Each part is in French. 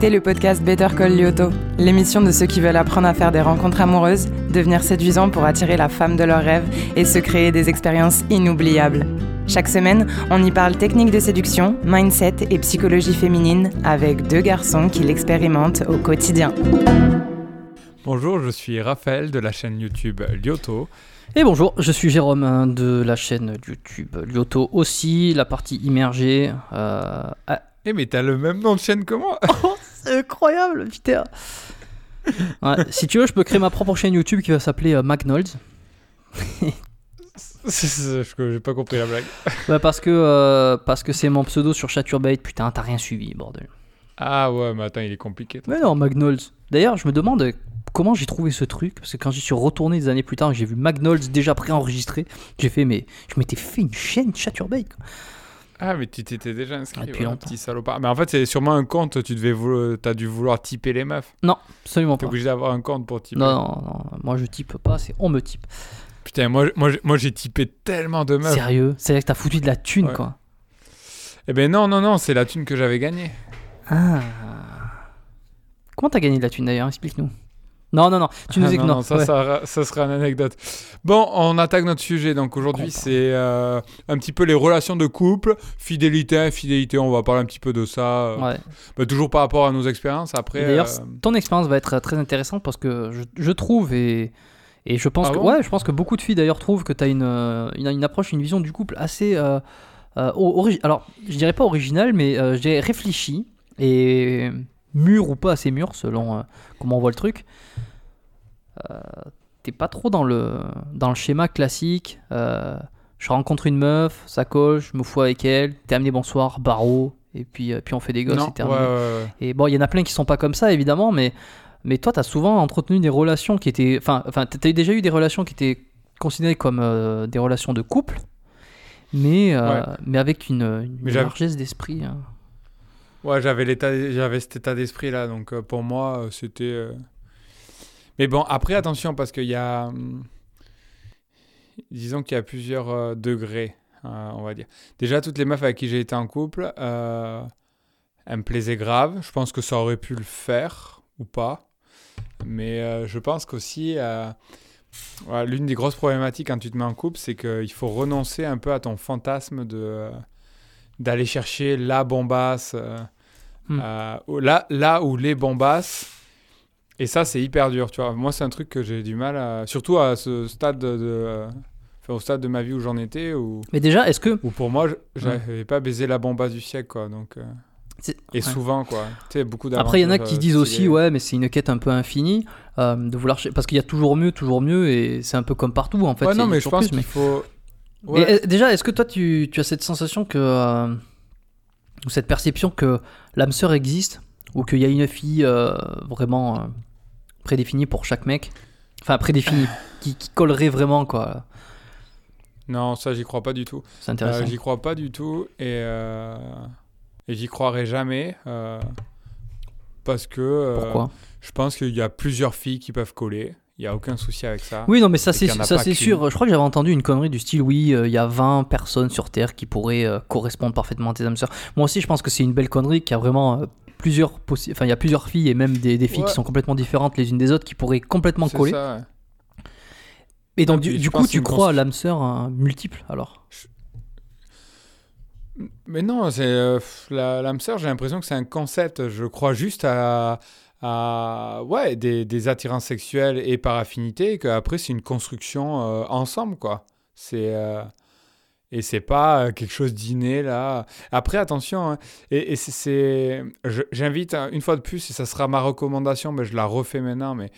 écoutez le podcast Better Call Lyoto, l'émission de ceux qui veulent apprendre à faire des rencontres amoureuses, devenir séduisants pour attirer la femme de leurs rêves et se créer des expériences inoubliables. Chaque semaine, on y parle technique de séduction, mindset et psychologie féminine avec deux garçons qui l'expérimentent au quotidien. Bonjour, je suis Raphaël de la chaîne YouTube Lyoto. Et bonjour, je suis Jérôme hein, de la chaîne YouTube Lyoto aussi, la partie immergée. Euh, à- Eh mais t'as le même nom de chaîne que moi c'est incroyable, putain. Ouais, si tu veux, je peux créer ma propre chaîne YouTube qui va s'appeler euh, Je J'ai pas compris la blague. Ouais, parce que euh, parce que c'est mon pseudo sur Chaturbate. Putain, t'as rien suivi, bordel. Ah ouais, mais attends, il est compliqué. toi. Mais non, McNolds. D'ailleurs, je me demande comment j'ai trouvé ce truc. Parce que quand j'y suis retourné des années plus tard, j'ai vu McNolds déjà préenregistré. J'ai fait, mais je m'étais fait une chaîne Chaturbate. quoi. Ah mais tu t'étais déjà inscrit, depuis voilà, longtemps. petit salopard. Mais en fait, c'est sûrement un compte, tu devais vouloir... t'as dû vouloir typer les meufs. Absolument T'es pas. obligé d'avoir un compte pour typer. Non, non, non, moi je type pas, c'est on me type. Putain, moi, moi, moi j'ai typé tellement de meufs. Sérieux? C'est-à-dire que t'as foutu de la thune, Ouais. quoi. Eh ben non, non, non, c'est la thune que j'avais gagnée. Ah. Comment t'as gagné de la thune d'ailleurs? Explique-nous. Non, non, non, tu nous Ah, non, ignores. non, ça, ouais. ça, ça sera une anecdote. Bon, on attaque notre sujet. Donc aujourd'hui, c'est euh, un petit peu les relations de couple, fidélité, infidélité. On va parler un petit peu de ça. euh, Ouais. bah, toujours par rapport à nos expériences. Après, D'ailleurs, euh, ton expérience va être très intéressante parce que je, je trouve et, et je pense Ah que bon? ouais, je pense que beaucoup de filles d'ailleurs trouvent que tu as une, une, une approche, une vision du couple assez euh, alors je dirais pas originale, mais je dirais réfléchie et mûre ou pas assez mûre selon euh, comment on voit le truc. Euh, T'es pas trop dans le dans le schéma classique. euh, je rencontre une meuf, ça colle, je me fous avec elle, t'es amené bonsoir, barreau, et puis, puis on fait des gosses, c'est terminé. ouais, ouais, ouais. Et bon, il y en a plein qui sont pas comme ça, évidemment, mais, mais toi, tu as souvent entretenu des relations qui étaient. Enfin, enfin tu as déjà eu des relations qui étaient considérées comme des relations de couple, mais, euh, Ouais. mais avec une, une largesse d'esprit. hein. Ouais, j'avais l'état, j'avais cet état d'esprit là, donc euh, pour moi, euh, c'était. euh, Mais bon, après attention parce qu'il y a, hum, disons qu'il y a plusieurs degrés, euh, on va dire. Déjà, toutes les meufs avec qui j'ai été en couple, elles me plaisaient grave. Je pense que ça aurait pu le faire ou pas, mais je pense qu'aussi. L'une des grosses problématiques quand tu te mets en couple, c'est qu'il faut renoncer un peu à ton fantasme de d'aller chercher la bombasse, Hmm. euh, là, là où les bombasses. Et ça, c'est hyper dur, tu vois. Moi, c'est un truc que j'ai du mal à. Surtout à ce stade de. enfin, au stade de ma vie où j'en étais, où, Mais déjà, est-ce que. où pour moi, j'avais pas baisé la bombasse du siècle, quoi. Donc, euh, et ouais. souvent, quoi. Tu sais, beaucoup Après, il y en a qui euh, disent aussi, ouais, mais c'est une quête un peu infinie, euh, de vouloir. Parce qu'il y a toujours mieux, toujours mieux, et c'est un peu comme partout, en fait. ouais, non, mais je pense qu'il faut. Ouais. déjà, est-ce que toi, tu, tu as cette sensation que. euh, ou cette perception que l'âme sœur existe Ou qu'il y a une fille euh, vraiment euh, prédéfinie pour chaque mec Enfin, prédéfinie, qui, qui collerait vraiment, quoi. Non, ça, j'y crois pas du tout. C'est intéressant. Euh, j'y crois pas du tout et, et j'y croirai jamais parce que Pourquoi? je pense qu'il y a plusieurs filles qui peuvent coller. Il y a aucun souci avec ça. Oui, non, mais ça, c'est ça c'est sûr. Je crois que j'avais entendu une connerie du style oui, euh, il y a 20 personnes sur Terre qui pourraient euh, correspondre parfaitement à tes âmes sœurs. Moi aussi, je pense que c'est une belle connerie, qu'il y a vraiment. euh, Plusieurs possi- enfin il y a plusieurs filles et même des, des filles Ouais. qui sont complètement différentes les unes des autres qui pourraient complètement C'est coller ça, ouais. et donc Et du, coup tu crois à l'âme sœur hein, multiple alors? Mais non, c'est l'âme sœur. J'ai l'impression que c'est un concept. Je crois juste à, à ouais des, des attirances sexuelles et par affinité. Et qu'après c'est une construction euh, ensemble quoi. C'est euh, et c'est pas euh, quelque chose d'inné là. Après attention. hein, et, c'est- j'invite hein, une fois de plus et ça sera ma recommandation. Mais je la refais maintenant. Mais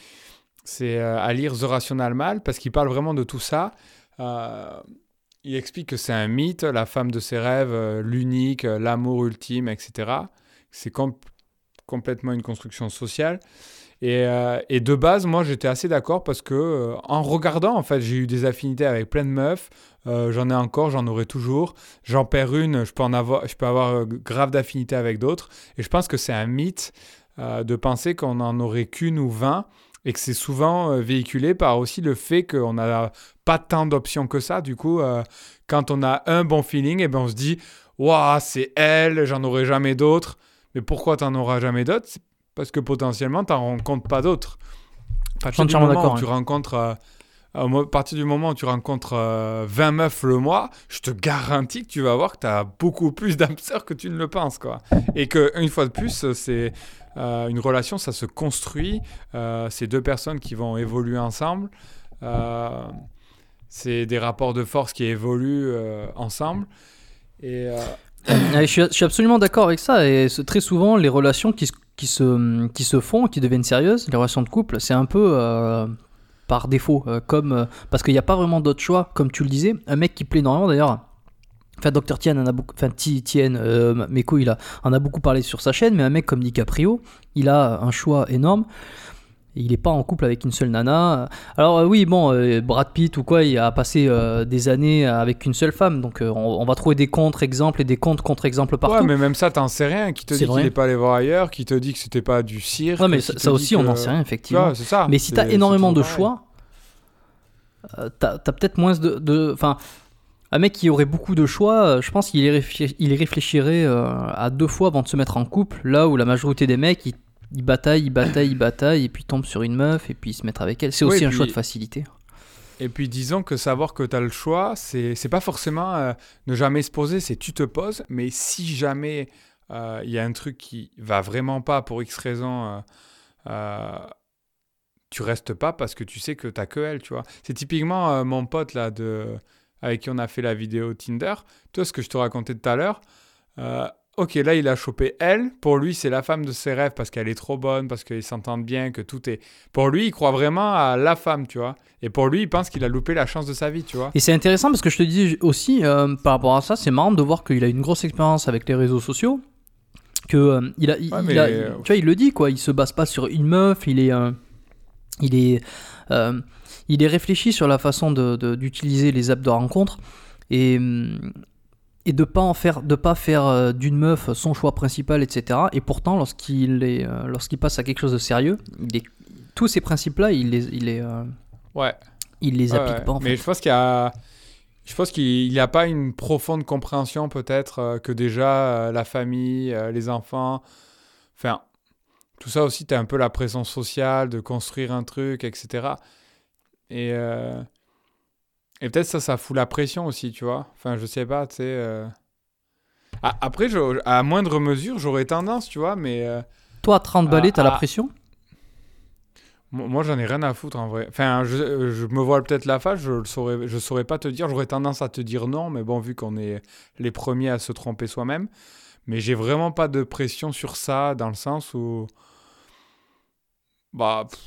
c'est euh, à lire The Rational Mal parce qu'il parle vraiment de tout ça. Euh, il explique que c'est un mythe, la femme de ses rêves, euh, l'unique, euh, l'amour ultime, etc. C'est complètement une construction sociale. Et, euh, et de base, moi, j'étais assez d'accord parce que euh, en regardant, en fait, j'ai eu des affinités avec plein de meufs. Euh, j'en ai encore, j'en aurai toujours. J'en perds une, je peux en avoir, je peux avoir grave d'affinités avec d'autres. Et je pense que c'est un mythe de penser qu'on en aurait qu'une ou vingt et que c'est souvent véhiculé par aussi le fait qu'on n'a pas tant d'options que ça. Du coup, quand on a un bon feeling, et ben on se dit Waouh, c'est elle, j'en aurai jamais d'autres. Mais pourquoi t'en auras jamais d'autres? Parce que potentiellement, tu n'en rencontres pas d'autres. À Je suis partir du moment où tu rencontres... euh, à partir du moment où tu rencontres euh, 20 meufs le mois, je te garantis que tu vas voir que tu as beaucoup plus d'âmes que tu ne le penses. Quoi. Et que une fois de plus, c'est euh, une relation, ça se construit. Euh, c'est deux personnes qui vont évoluer ensemble. Euh, c'est des rapports de force qui évoluent euh, ensemble. Et euh, je, suis, absolument d'accord avec ça. Et très souvent, les relations qui, se- qui, se, qui se font, qui deviennent sérieuses, les relations de couple, c'est un peu euh, par défaut. euh, comme, euh, parce qu'il n'y a pas vraiment d'autre choix, comme tu le disais. Un mec qui plaît énormément d'ailleurs. Enfin, Dr. Tien en a beaucoup. Enfin, Ti- Tien, euh, il a, en a beaucoup parlé sur sa chaîne. Mais un mec comme DiCaprio, il a un choix énorme. Il n'est pas en couple avec une seule nana. Alors euh, oui, bon, euh, Brad Pitt ou quoi, il a passé euh, des années avec une seule femme. Donc euh, on, on va trouver des contre-exemples et des contre-contre-exemples partout. ouais, mais même ça, t'en sais rien. Qui te C'est dit vrai. qu'il n'est pas allé voir ailleurs, qui te dit que c'était pas du cirque. Ouais, mais ça, aussi, on n'en sait rien, effectivement. vois, c'est ça. mais si t'as c'est énormément de choix, t'as as, peut-être moins de. Enfin, un mec qui aurait beaucoup de choix, je pense qu'il y, réfléchirait à deux fois avant de se mettre en couple. Là où la majorité des mecs, ils, ils bataillent, ils bataillent, ils bataillent, et puis ils tombent sur une meuf, et puis se mettent avec elle. C'est Oui, aussi un puis- choix de facilité. Et puis disons que savoir que tu as le choix, c'est c'est pas forcément euh, ne jamais se poser, c'est tu te poses, mais si jamais euh, il y a un truc qui va vraiment pas pour X raison, euh, euh, tu restes pas parce que tu sais que t'as que elle, tu vois. C'est typiquement mon pote là de avec qui on a fait la vidéo Tinder. Toi, ce que je te racontais tout à l'heure. Ok, là, il a chopé elle. Pour lui, c'est la femme de ses rêves parce qu'elle est trop bonne, parce qu'ils s'entendent bien, que tout est. Pour lui, il croit vraiment à la femme, tu vois. Et pour lui, il pense qu'il a loupé la chance de sa vie, tu vois. Et c'est intéressant parce que je te dis aussi, euh, par rapport à ça, c'est marrant de voir qu'il a une grosse expérience avec les réseaux sociaux. Que euh, il a, il, Ouais, il mais, a- euh, tu vois, il le dit quoi. Il se base pas sur une meuf. Il est, il est, il est réfléchi sur la façon de- de- d'utiliser les apps de rencontre et hum, et de pas en faire, de pas faire euh, d'une meuf son choix principal, etc. Et pourtant, lorsqu'il est, euh, lorsqu'il passe à quelque chose de sérieux, il est, tous ces principes-là, il les, il les, euh, Ouais. il les applique ouais. pas. En Mais fait. je pense qu'il a. Je pense qu'il n'y a pas une profonde compréhension, peut-être, que déjà la famille, les enfants. Enfin, tout ça aussi, tu as un peu la pression sociale de construire un truc, etc. Et. euh, Et peut-être ça, ça fout la pression aussi, tu vois. Enfin, je sais pas, tu sais. euh. Ah, après, je- à moindre mesure, j'aurais tendance, tu vois, mais. euh, Toi, à 30 balais, t'as la pression? Moi, moi, j'en ai rien à foutre en vrai. Enfin, je, je me vois peut-être la face, je ne saurais, je saurais pas te dire. J'aurais tendance à te dire non, mais bon, vu qu'on est les premiers à se tromper soi-même. Mais j'ai vraiment pas de pression sur ça, dans le sens où. Bah. pff,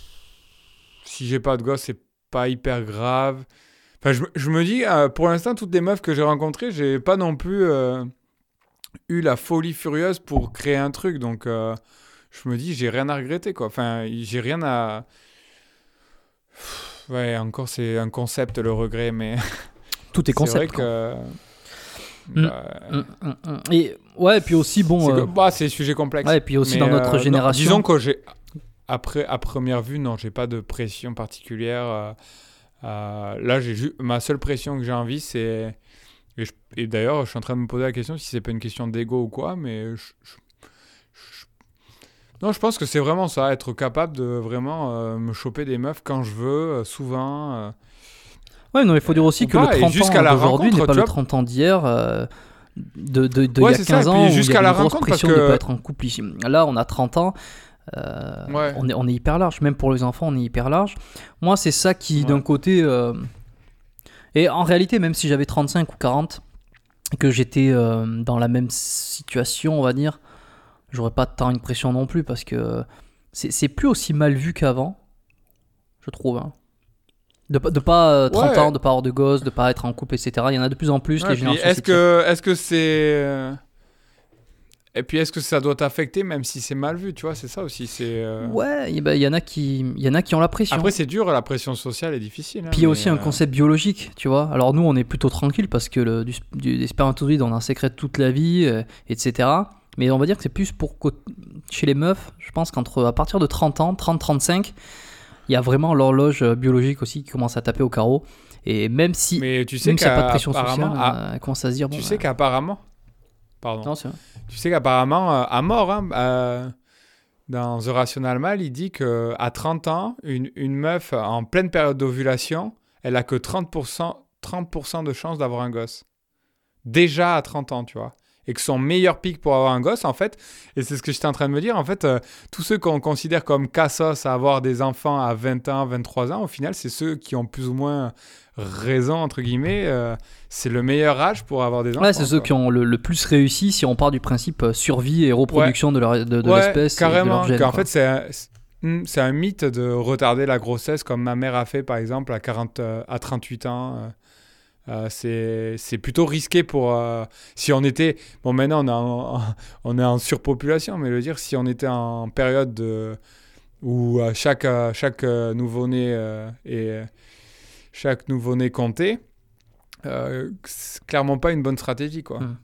si j'ai pas de gosse, c'est pas hyper grave. Enfin, je, me- je me dis, euh, pour l'instant, toutes les meufs que j'ai rencontrées, j'ai pas non plus euh, eu la folie furieuse pour créer un truc. Donc. euh, je me dis, j'ai rien à regretter, quoi. Enfin, j'ai rien à. Ouais, encore, c'est un concept, le regret, mais. Tout est c'est vrai concept. que. Mm. Bah, Mm, mm. Et ouais, et puis aussi bon. c'est que- bah, c'est sujet complexe. ouais, et puis aussi Mais, dans notre euh, non, génération. disons que j'ai. Après, à première vue, non, j'ai pas de pression particulière. Euh, là, j'ai ma seule pression que j'ai envie, c'est. Et, d'ailleurs, je suis en train de me poser la question si c'est pas une question d'ego ou quoi, mais. je- je- je- Non, je pense que c'est vraiment ça, être capable de vraiment euh, me choper des meufs quand je veux, euh, souvent. euh. Ouais, non, il faut dire aussi que pas, le et 30 jusqu'à ans d'aujourd'hui n'est pas le vois. 30 ans d'hier. de, de, de Ouais, il y a c'est ça, 15 et puis ans jusqu'à la grosse rencontre, parce pression de que- pas être en couple. Là, on a 30 ans. Euh, Ouais. on, est, on est hyper large, même pour les enfants, on est hyper large. Moi, c'est ça qui, Ouais. d'un côté. euh, Et en réalité, même si j'avais 35 ou 40, et que j'étais euh, dans la même situation, on va dire, j'aurais pas tant une pression non plus, parce que c'est plus aussi mal vu qu'avant, je trouve. hein. De, pas- de pas euh, 30 Ouais. ans, de pas avoir de gosses, de pas être en couple, etc. Il y en a de plus en plus, les est-ce que c'est et puis est-ce que ça doit t'affecter même si c'est mal vu, tu vois, c'est ça aussi, c'est euh, Ouais, ben, il y en a qui, y en a qui ont la pression. Après c'est dur, la pression sociale est difficile. hein, Puis il y a aussi un euh, concept biologique, tu vois. Alors nous, on est plutôt tranquille parce que le, du, du- des spermatozoïdes, on en sécrète toute la vie, euh, etc. Mais on va dire que c'est plus pour co- chez les meufs, je pense qu'entre à partir de 30 ans, 30-35, il y a vraiment l'horloge biologique aussi qui commence à taper au carreau. Et même si, Mais tu sais même s'il n'y a pas de pression sociale, euh, elle commence à se dire tu bah, sais qu'apparemment, pardon, non, tu sais qu'apparemment euh, à mort, hein, euh, dans The Rational Mal, il dit que à 30 ans, une, une meuf en pleine période d'ovulation, elle a que 30%, 30 de chance d'avoir un gosse. Déjà à 30 ans, tu vois. Et que son meilleur pic pour avoir un gosse, en fait, et c'est ce que j'étais en train de me dire, en fait, euh, tous ceux qu'on considère comme cassos à avoir des enfants à 20 ans, 23 ans, au final, c'est ceux qui ont plus ou moins raison, entre guillemets. euh, c'est le meilleur âge pour avoir des enfants. Ouais, c'est ceux qui ont le, le plus réussi si on part du principe euh, survie et reproduction de leur- de, de Ouais, l'espèce. de carrément. gène, quoi. fait, c'est un, c'est- c'est un mythe de retarder la grossesse comme ma mère a fait, par exemple, à, 40, euh, à 38 ans. euh. C'est plutôt risqué pour euh, si on était bon maintenant on est en, on est en surpopulation mais veux dire si on était en période de, où chaque chaque nouveau-né euh, chaque nouveau-né comptait euh, c'est clairement pas une bonne stratégie quoi Mm.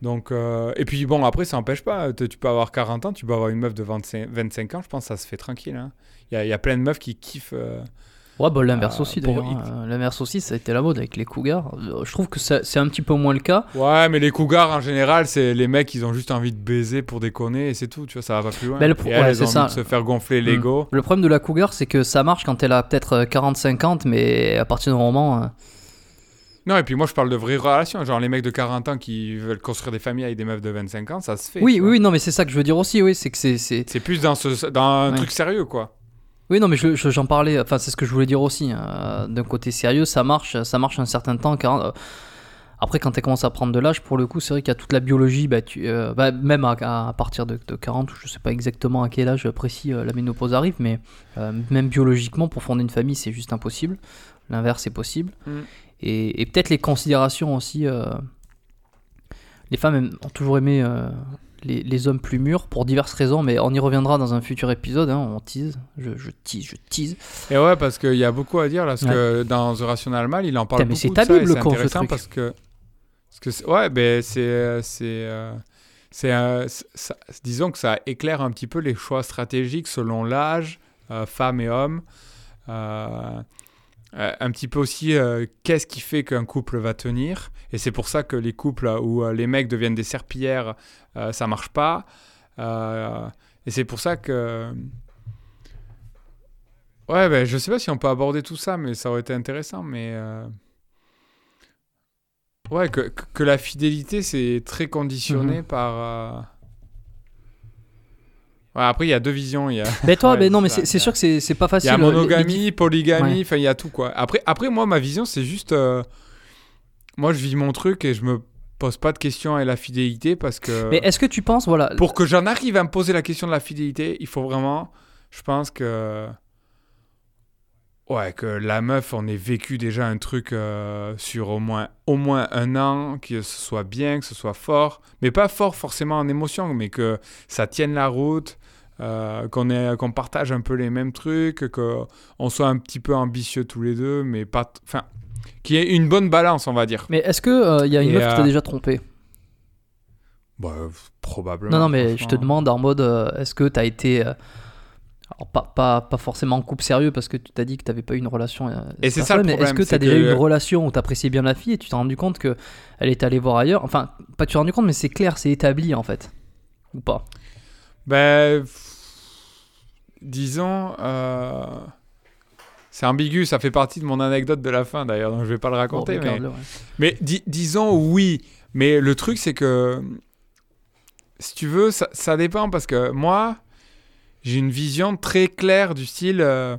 donc euh, et puis bon après ça n'empêche pas tu tu peux avoir 40 ans tu peux avoir une meuf de 25, 25 ans je pense que ça se fait tranquille hein. il y, a- il y a plein de meufs qui kiffent euh, Ouais, bah, l'inverse Euh, aussi d'ailleurs. Hein. L'inverse aussi, ça a été la mode avec les cougars. Euh, Je trouve que c'est un petit peu moins le cas. Ouais, mais les cougars en général, c'est les mecs, ils ont juste envie de baiser pour déconner et c'est tout, tu vois, ça va pas plus loin. Mais le pro- et ouais, elles c'est ont envie ça. de se faire gonfler l'ego. Le problème de la cougar, c'est que ça marche quand elle a peut-être 40-50, mais à partir d'un moment. euh, Non, et puis moi je parle de vraies relations, genre les mecs de 40 ans qui veulent construire des familles avec des meufs de 25 ans, ça se fait. Oui, oui, non, mais c'est ça que je veux dire aussi, oui, c'est que c'est. c'est- C'est plus dans, ce, dans un Ouais. truc sérieux, quoi. Oui, non, mais je- je- j'en parlais, enfin, c'est ce que je voulais dire aussi. euh, D'un côté sérieux, ça marche, ça marche un certain temps. car, euh, Après, quand tu commences à prendre de l'âge, pour le coup, c'est vrai qu'il y a toute la biologie, bah, tu, euh, bah, même à, à partir de, de 40, je sais pas exactement à quel âge précis euh, la ménopause arrive, mais même biologiquement, pour fonder une famille, c'est juste impossible. L'inverse est possible. Mm. Et, et peut-être les considérations aussi. Les femmes ont toujours aimé les, les hommes plus mûrs pour diverses raisons, mais on y reviendra dans un futur épisode. hein, on tease, je, je tease, je tease. Et ouais, parce qu'il y a beaucoup à dire là, parce que dans The Rational Mal, il en parle Putain, mais beaucoup c'est ta Bible, c'est ce parce que, parce que ouais, ben c'est euh, c'est euh, c'est euh, ça- disons que ça éclaire un petit peu les choix stratégiques selon l'âge, euh, femmes et hommes. Euh, un petit peu aussi euh, qu'est-ce qui fait qu'un couple va tenir? Et c'est pour ça que les couples où euh, les mecs deviennent des serpillères ça marche pas et c'est pour ça que Ouais, ben, je sais pas si on peut aborder tout ça, mais ça aurait été intéressant. Mais ouais, que, que- la fidélité c'est très conditionné Mhm. par. Ouais, après, il y a deux visions. Il y a, Mais toi, Ouais, mais non, c'est mais c'est a- sûr que c'est pas il y facile. a euh, monogamie, les- polygamie, enfin, il y a tout quoi. Après, après, moi, ma vision, c'est juste. euh, Moi, je vis mon truc et je me pose pas de questions à la fidélité parce que. Mais est-ce que tu penses, voilà, Pour que j'en arrive à me poser la question de la fidélité, il faut vraiment, je pense que, ouais, que la meuf, on ait vécu déjà un truc euh, sur au moins, au moins un an, que ce soit bien, que ce soit fort, mais pas fort forcément en émotion, mais que ça tienne la route, euh, qu'on partage un peu les mêmes trucs, qu'on soit un petit peu ambitieux tous les deux, mais pas, enfin, qu'il y ait une bonne balance, on va dire. mais est-ce que euh, y a une Et, meuf qui t'a euh, déjà trompé? Bah, probablement. Non, non, mais je te demande en mode, euh, est-ce que t'as été, alors pas, pas, pas forcément en couple sérieux parce que tu t'as dit que t'avais pas eu une relation. euh, Et c'est ça le mais Est-ce que t'as c'est déjà que- eu une relation où t'appréciais bien la fille et tu t'es rendu compte que elle est allée voir ailleurs? Enfin, pas tu t'es rendu compte, mais c'est clair, c'est établi en fait, ou pas? Ben, pff, disons, euh, c'est ambigu, ça fait partie de mon anecdote de la fin d'ailleurs, donc je vais pas le raconter. Bon, mais regarde-le, ouais. mais di- disons oui, mais le truc c'est que, si tu veux, ça, ça dépend parce que moi, j'ai une vision très claire du style, euh,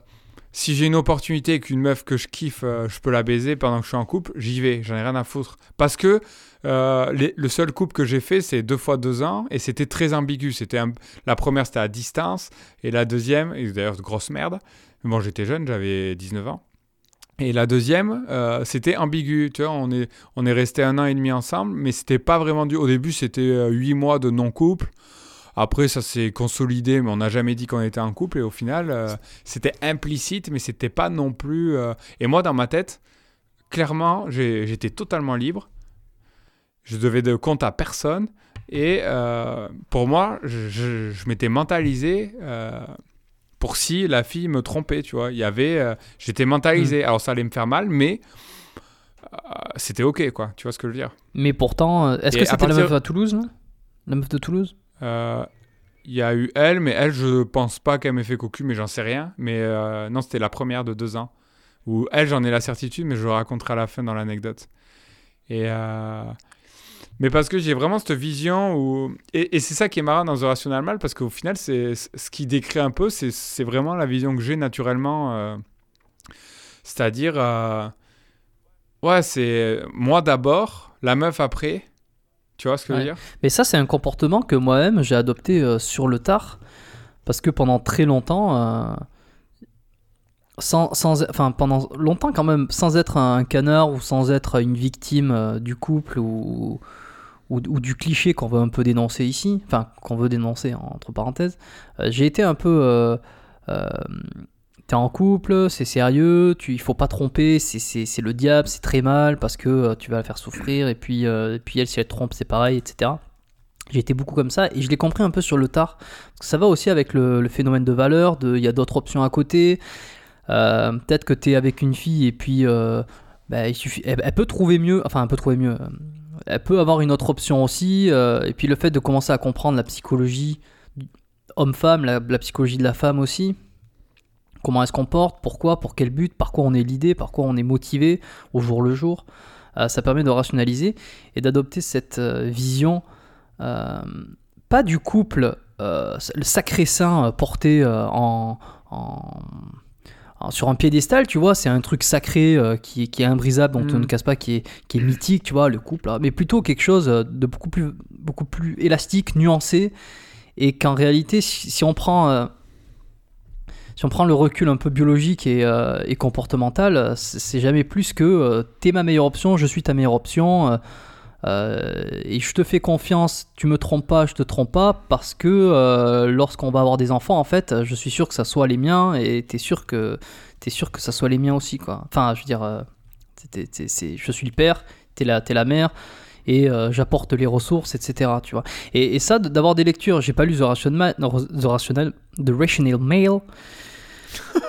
si j'ai une opportunité et qu'une meuf que je kiffe, euh, je peux la baiser pendant que je suis en couple, j'y vais, j'en ai rien à foutre. Parce que euh, les- le seul couple que j'ai fait, c'est deux fois deux ans et c'était très ambigu. C'était la première, c'était à distance et la deuxième, et d'ailleurs, grosse merde. Bon, j'étais jeune, j'avais 19 ans. Et la deuxième, euh, c'était ambigu. Tu vois, on est, on est resté un an et demi ensemble, mais c'était pas vraiment du. Au début, c'était huit mois de non-couple. Après, ça s'est consolidé, mais on n'a jamais dit qu'on était en couple. Et au final, euh, c'était implicite, mais c'était pas non plus. euh, Et moi, dans ma tête, clairement, j'étais totalement libre. Je devais de compte à personne. Et euh, pour moi, je, je- je m'étais mentalisé pour si la fille me trompait, tu vois. Il y avait, j'étais mentalisé. Alors ça allait me faire mal, mais c'était ok, quoi. Tu vois ce que je veux dire? Mais pourtant, est-ce que c'était la meuf à Toulouse La meuf de Toulouse? Il y a eu elle, mais elle, je pense pas qu'elle m'ait fait cocu, mais j'en sais rien. Mais euh, non, c'était la première de deux ans. Où elle, j'en ai la certitude, mais je le raconterai à la fin dans l'anecdote. Et. euh, Mais parce que j'ai vraiment cette vision où. Et, c'est ça qui est marrant dans The Rational Mal, parce qu'au final, c'est ce qui décrit un peu, c'est vraiment la vision que j'ai naturellement. euh, C'est-à-dire. euh, Ouais, c'est moi d'abord, la meuf après. Tu vois ce que je veux dire? Mais ça, c'est un comportement que moi-même j'ai adopté euh, sur le tard. Parce que pendant très longtemps, euh, sans, sans, enfin pendant longtemps quand même, sans être un canard ou sans être une victime euh, du couple ou, ou, ou du cliché qu'on veut un peu dénoncer ici, enfin qu'on veut dénoncer entre parenthèses, j'ai été un peu... T'es en couple, c'est sérieux, tu, il faut pas tromper, c'est- le diable, c'est très mal parce que euh, tu vas la faire souffrir et puis, euh, et puis elle, si elle trompe, c'est pareil, etc. J'ai été beaucoup comme ça et je l'ai compris un peu sur le tard. Ça va aussi avec le, phénomène de valeur, il y a d'autres options à côté. Euh, Peut-être que tu es avec une fille et puis bah, il suffit, elle, peut trouver mieux, enfin elle peut trouver mieux. Elle peut avoir une autre option aussi. et puis le fait de commencer à comprendre la psychologie homme-femme, la psychologie de la femme aussi. Comment elle se comporte, pourquoi, pour quel but, par quoi on est l'idée, par quoi on est motivé au jour le jour. Euh, ça permet de rationaliser et d'adopter cette euh, vision, euh, pas du couple, euh, le sacré saint porté en, en- en- sur un piédestal, tu vois, c'est un truc sacré qui, qui est imbrisable, dont on Mm. ne casse pas, qui est, qui est mythique, tu vois, le couple, hein, mais plutôt quelque chose de beaucoup plus, beaucoup plus élastique, nuancé, et qu'en réalité, si, si on prend... si on prend le recul un peu biologique et, euh, comportemental, c'est jamais plus que euh, t'es ma meilleure option, je suis ta meilleure option, euh, et je te fais confiance, tu me trompes pas, je te trompe pas, parce que lorsqu'on va avoir des enfants, en fait, je suis sûr que ça soit les miens, et t'es sûr que t'es sûr que ça soit les miens aussi, quoi. Enfin, je veux dire, je suis le père, t'es la, t'es la mère. Et j'apporte les ressources, etc. Tu vois. Et, ça, d'avoir des lectures, j'ai pas lu The Rational, The The Rational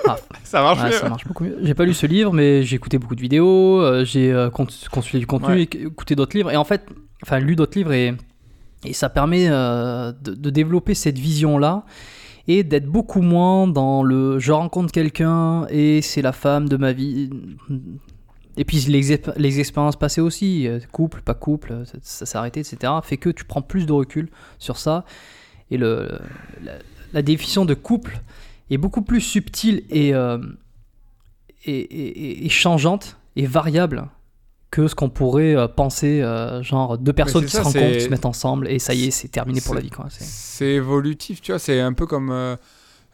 Male, Ça marche Ouais, mieux. ça marche beaucoup mieux. J'ai pas lu ce livre, mais j'ai écouté beaucoup de vidéos, euh, j'ai euh, cons- consulté du contenu, Ouais. écouté d'autres livres, et en fait, enfin, lu d'autres livres, et, et ça permet euh, de, de développer cette vision-là, et d'être beaucoup moins dans le je rencontre quelqu'un, et c'est la femme de ma vie. Et puis les, les expériences passées aussi, euh, couple, pas couple, ça, ça s'est arrêté, etc., fait que tu prends plus de recul sur ça, et le, la, la définition de couple est beaucoup plus subtile et, euh, et, et- et changeante et variable que ce qu'on pourrait euh, penser, euh, genre deux personnes qui ça, se rencontrent, qui se mettent ensemble et ça y est, c'est terminé pour la vie. C'est- évolutif, tu vois. C'est un peu comme euh,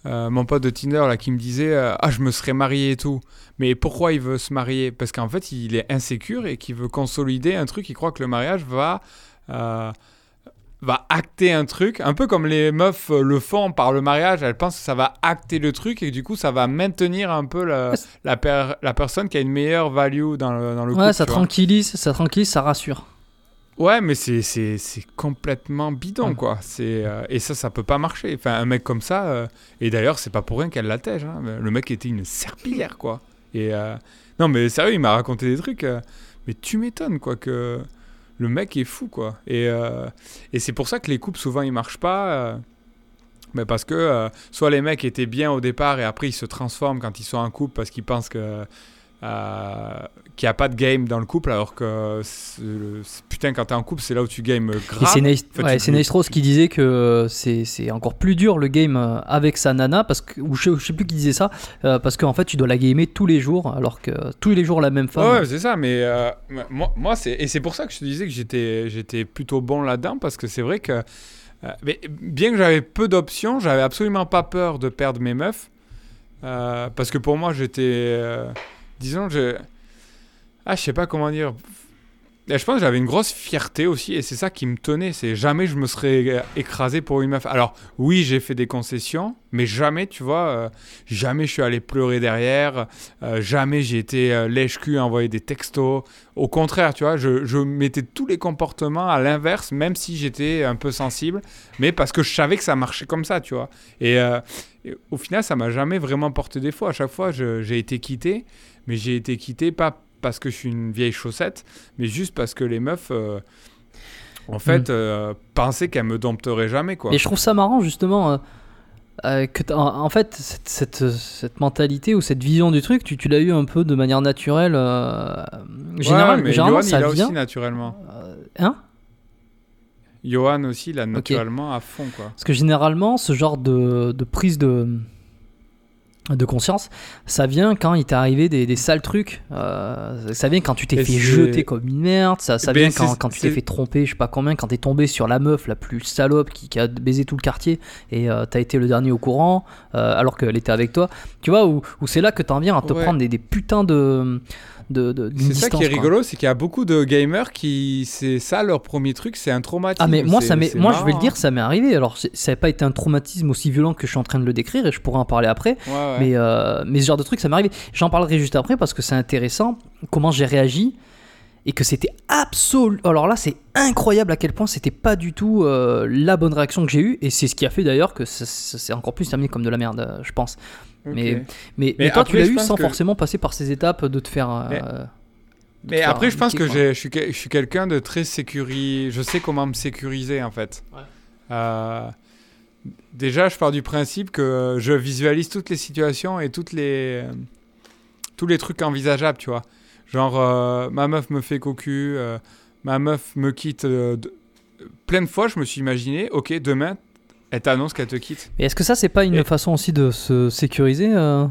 mon pote de Tinder là, qui me disait Ah, je me serais marié et tout. Mais pourquoi il veut se marier? Parce qu'en fait, il est insécure et qu'il veut consolider un truc. Il croit que le mariage va. Va acter un truc, un peu comme les meufs euh, le font par le mariage, elles pensent que ça va acter le truc et que du coup ça va maintenir un peu la, la, per- la personne qui a une meilleure value dans le, dans le Ouais, couple. ça tranquillise, ça tranquillise, ça rassure. Ouais, mais c'est, c'est, c'est complètement bidon, quoi. C'est, euh, et ça, ça peut pas marcher. Enfin, un mec comme ça, euh, et d'ailleurs, c'est pas pour rien qu'elle l'attège. Hein. Le mec était une serpillière, quoi. Et euh, non, mais sérieux, il m'a raconté des trucs. mais tu m'étonnes, quoi, que le mec est fou, quoi. Et, euh, et c'est pour ça que les couples, souvent, ils marchent pas. euh, mais parce que euh, soit les mecs étaient bien au départ et après ils se transforment quand ils sont en couple parce qu'ils pensent que euh, qu'il n'y a pas de game dans le couple alors que le- putain quand t'es en couple c'est là où tu games Et grave. c'est Neis- fait, ouais, tu Neistros qui disait que euh, c'est encore plus dur le game euh, avec sa nana, parce que, ou je, je sais plus qui disait ça, euh, parce qu'en fait tu dois la gamer tous les jours, alors que tous les jours la même femme. Ouais, c'est ça, mais euh, moi, moi c'est et c'est pour ça que je te disais que j'étais j'étais plutôt bon là-dedans parce que c'est vrai que mais bien que j'avais peu d'options, j'avais absolument pas peur de perdre mes meufs parce que pour moi j'étais disons je ah je sais pas comment dire Et je pense que j'avais une grosse fierté aussi et c'est ça qui me tenait c'est jamais je me serais écrasé pour une meuf alors oui j'ai fait des concessions mais jamais tu vois euh, jamais je suis allé pleurer derrière euh, jamais j'ai été euh, lèche-cul à envoyer des textos. Au contraire, tu vois, je, je mettais tous les comportements à l'inverse, même si j'étais un peu sensible, mais parce que je savais que ça marchait comme ça, tu vois. Et, et au final, ça m'a jamais vraiment porté défaut. À chaque fois, j'ai été quitté, mais j'ai été quitté pas parce que je suis une vieille chaussette, mais juste parce que les meufs. euh, en fait, euh, penser qu'elle me dompterait jamais, quoi. Et je trouve ça marrant, justement, euh, euh, que en, en fait, cette, cette, cette mentalité ou cette vision du truc, tu, tu l'as eu un peu de manière naturelle. général- Ouais, mais généralement, Johan, ça il a vient. aussi naturellement. Hein? Johan aussi, il a naturellement à fond, quoi. Parce que généralement, ce genre de, de prise de, de conscience, ça vient quand il t'est arrivé des, des sales trucs. euh, ça vient quand tu t'es fait jeter comme une merde. Ça, ça Ben, vient quand, quand tu t'es fait tromper, je sais pas combien, quand t'es tombé sur la meuf la plus salope qui, qui a baisé tout le quartier et euh, t'as été le dernier au courant euh, alors qu'elle était avec toi. Tu vois, où, où c'est là que t'en viens à te Ouais. prendre des, des putains de. De, de d'une C'est ça qui est rigolo, c'est qu'il y a beaucoup de gamers qui, c'est ça leur premier truc, c'est un traumatisme. Ah mais moi ça moi je vais le dire ça m'est arrivé alors ça n'a pas été un traumatisme aussi violent que je suis en train de le décrire et je pourrais en parler après hein. Ouais, ouais. Mais, euh, mais ce genre de truc, ça m'est arrivé. J'en parlerai juste après parce que c'est intéressant comment j'ai réagi et que c'était absolu. Alors là, c'est incroyable à quel point c'était pas du tout euh, la bonne réaction que j'ai eue et c'est ce qui a fait d'ailleurs que ça, ça s'est encore plus terminé comme de la merde, euh, je pense. Mais- Mais, Mais mais toi, tu l'as eu sans que- forcément passer par ces étapes de te faire. euh, Mais- de te Mais faire après, je pense que je suis, quel- je suis quelqu'un de très sécurisé. Je sais comment me sécuriser, en fait. Ouais. Euh, déjà, je pars du principe que je visualise toutes les situations et toutes les, euh, tous les trucs envisageables, tu vois. Genre, euh, ma meuf me fait cocu, euh, ma meuf me quitte. euh, de- Plein de fois, je me suis imaginé, ok, demain, elle t'annonce qu'elle te quitte. Mais est-ce que ça, c'est pas une Et- façon aussi de se sécuriser euh,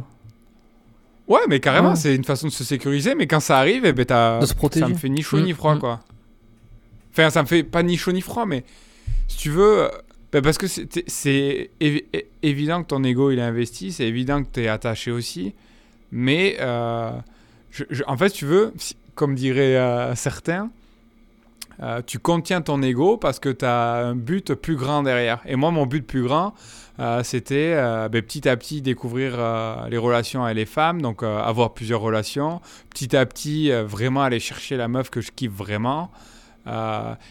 Ouais, mais carrément, Ouais. c'est une façon de se sécuriser, mais quand ça arrive, eh ben, t'as- De se protéger. ça me fait ni chaud Mm, ni froid, mm. quoi. Enfin, ça me fait pas ni chaud ni froid, mais si tu veux, euh, ben, parce que c'est- évi- évident que ton ego il est investi, c'est évident que tu es attaché aussi, mais euh, je- je- en fait, si tu veux, si- comme diraient euh, certains, euh, tu contiens ton ego parce que tu as un but plus grand derrière. Et moi, mon but plus grand, euh, c'était euh, ben, petit à petit découvrir les relations avec les femmes, donc avoir plusieurs relations, petit à petit vraiment aller chercher la meuf que je kiffe vraiment.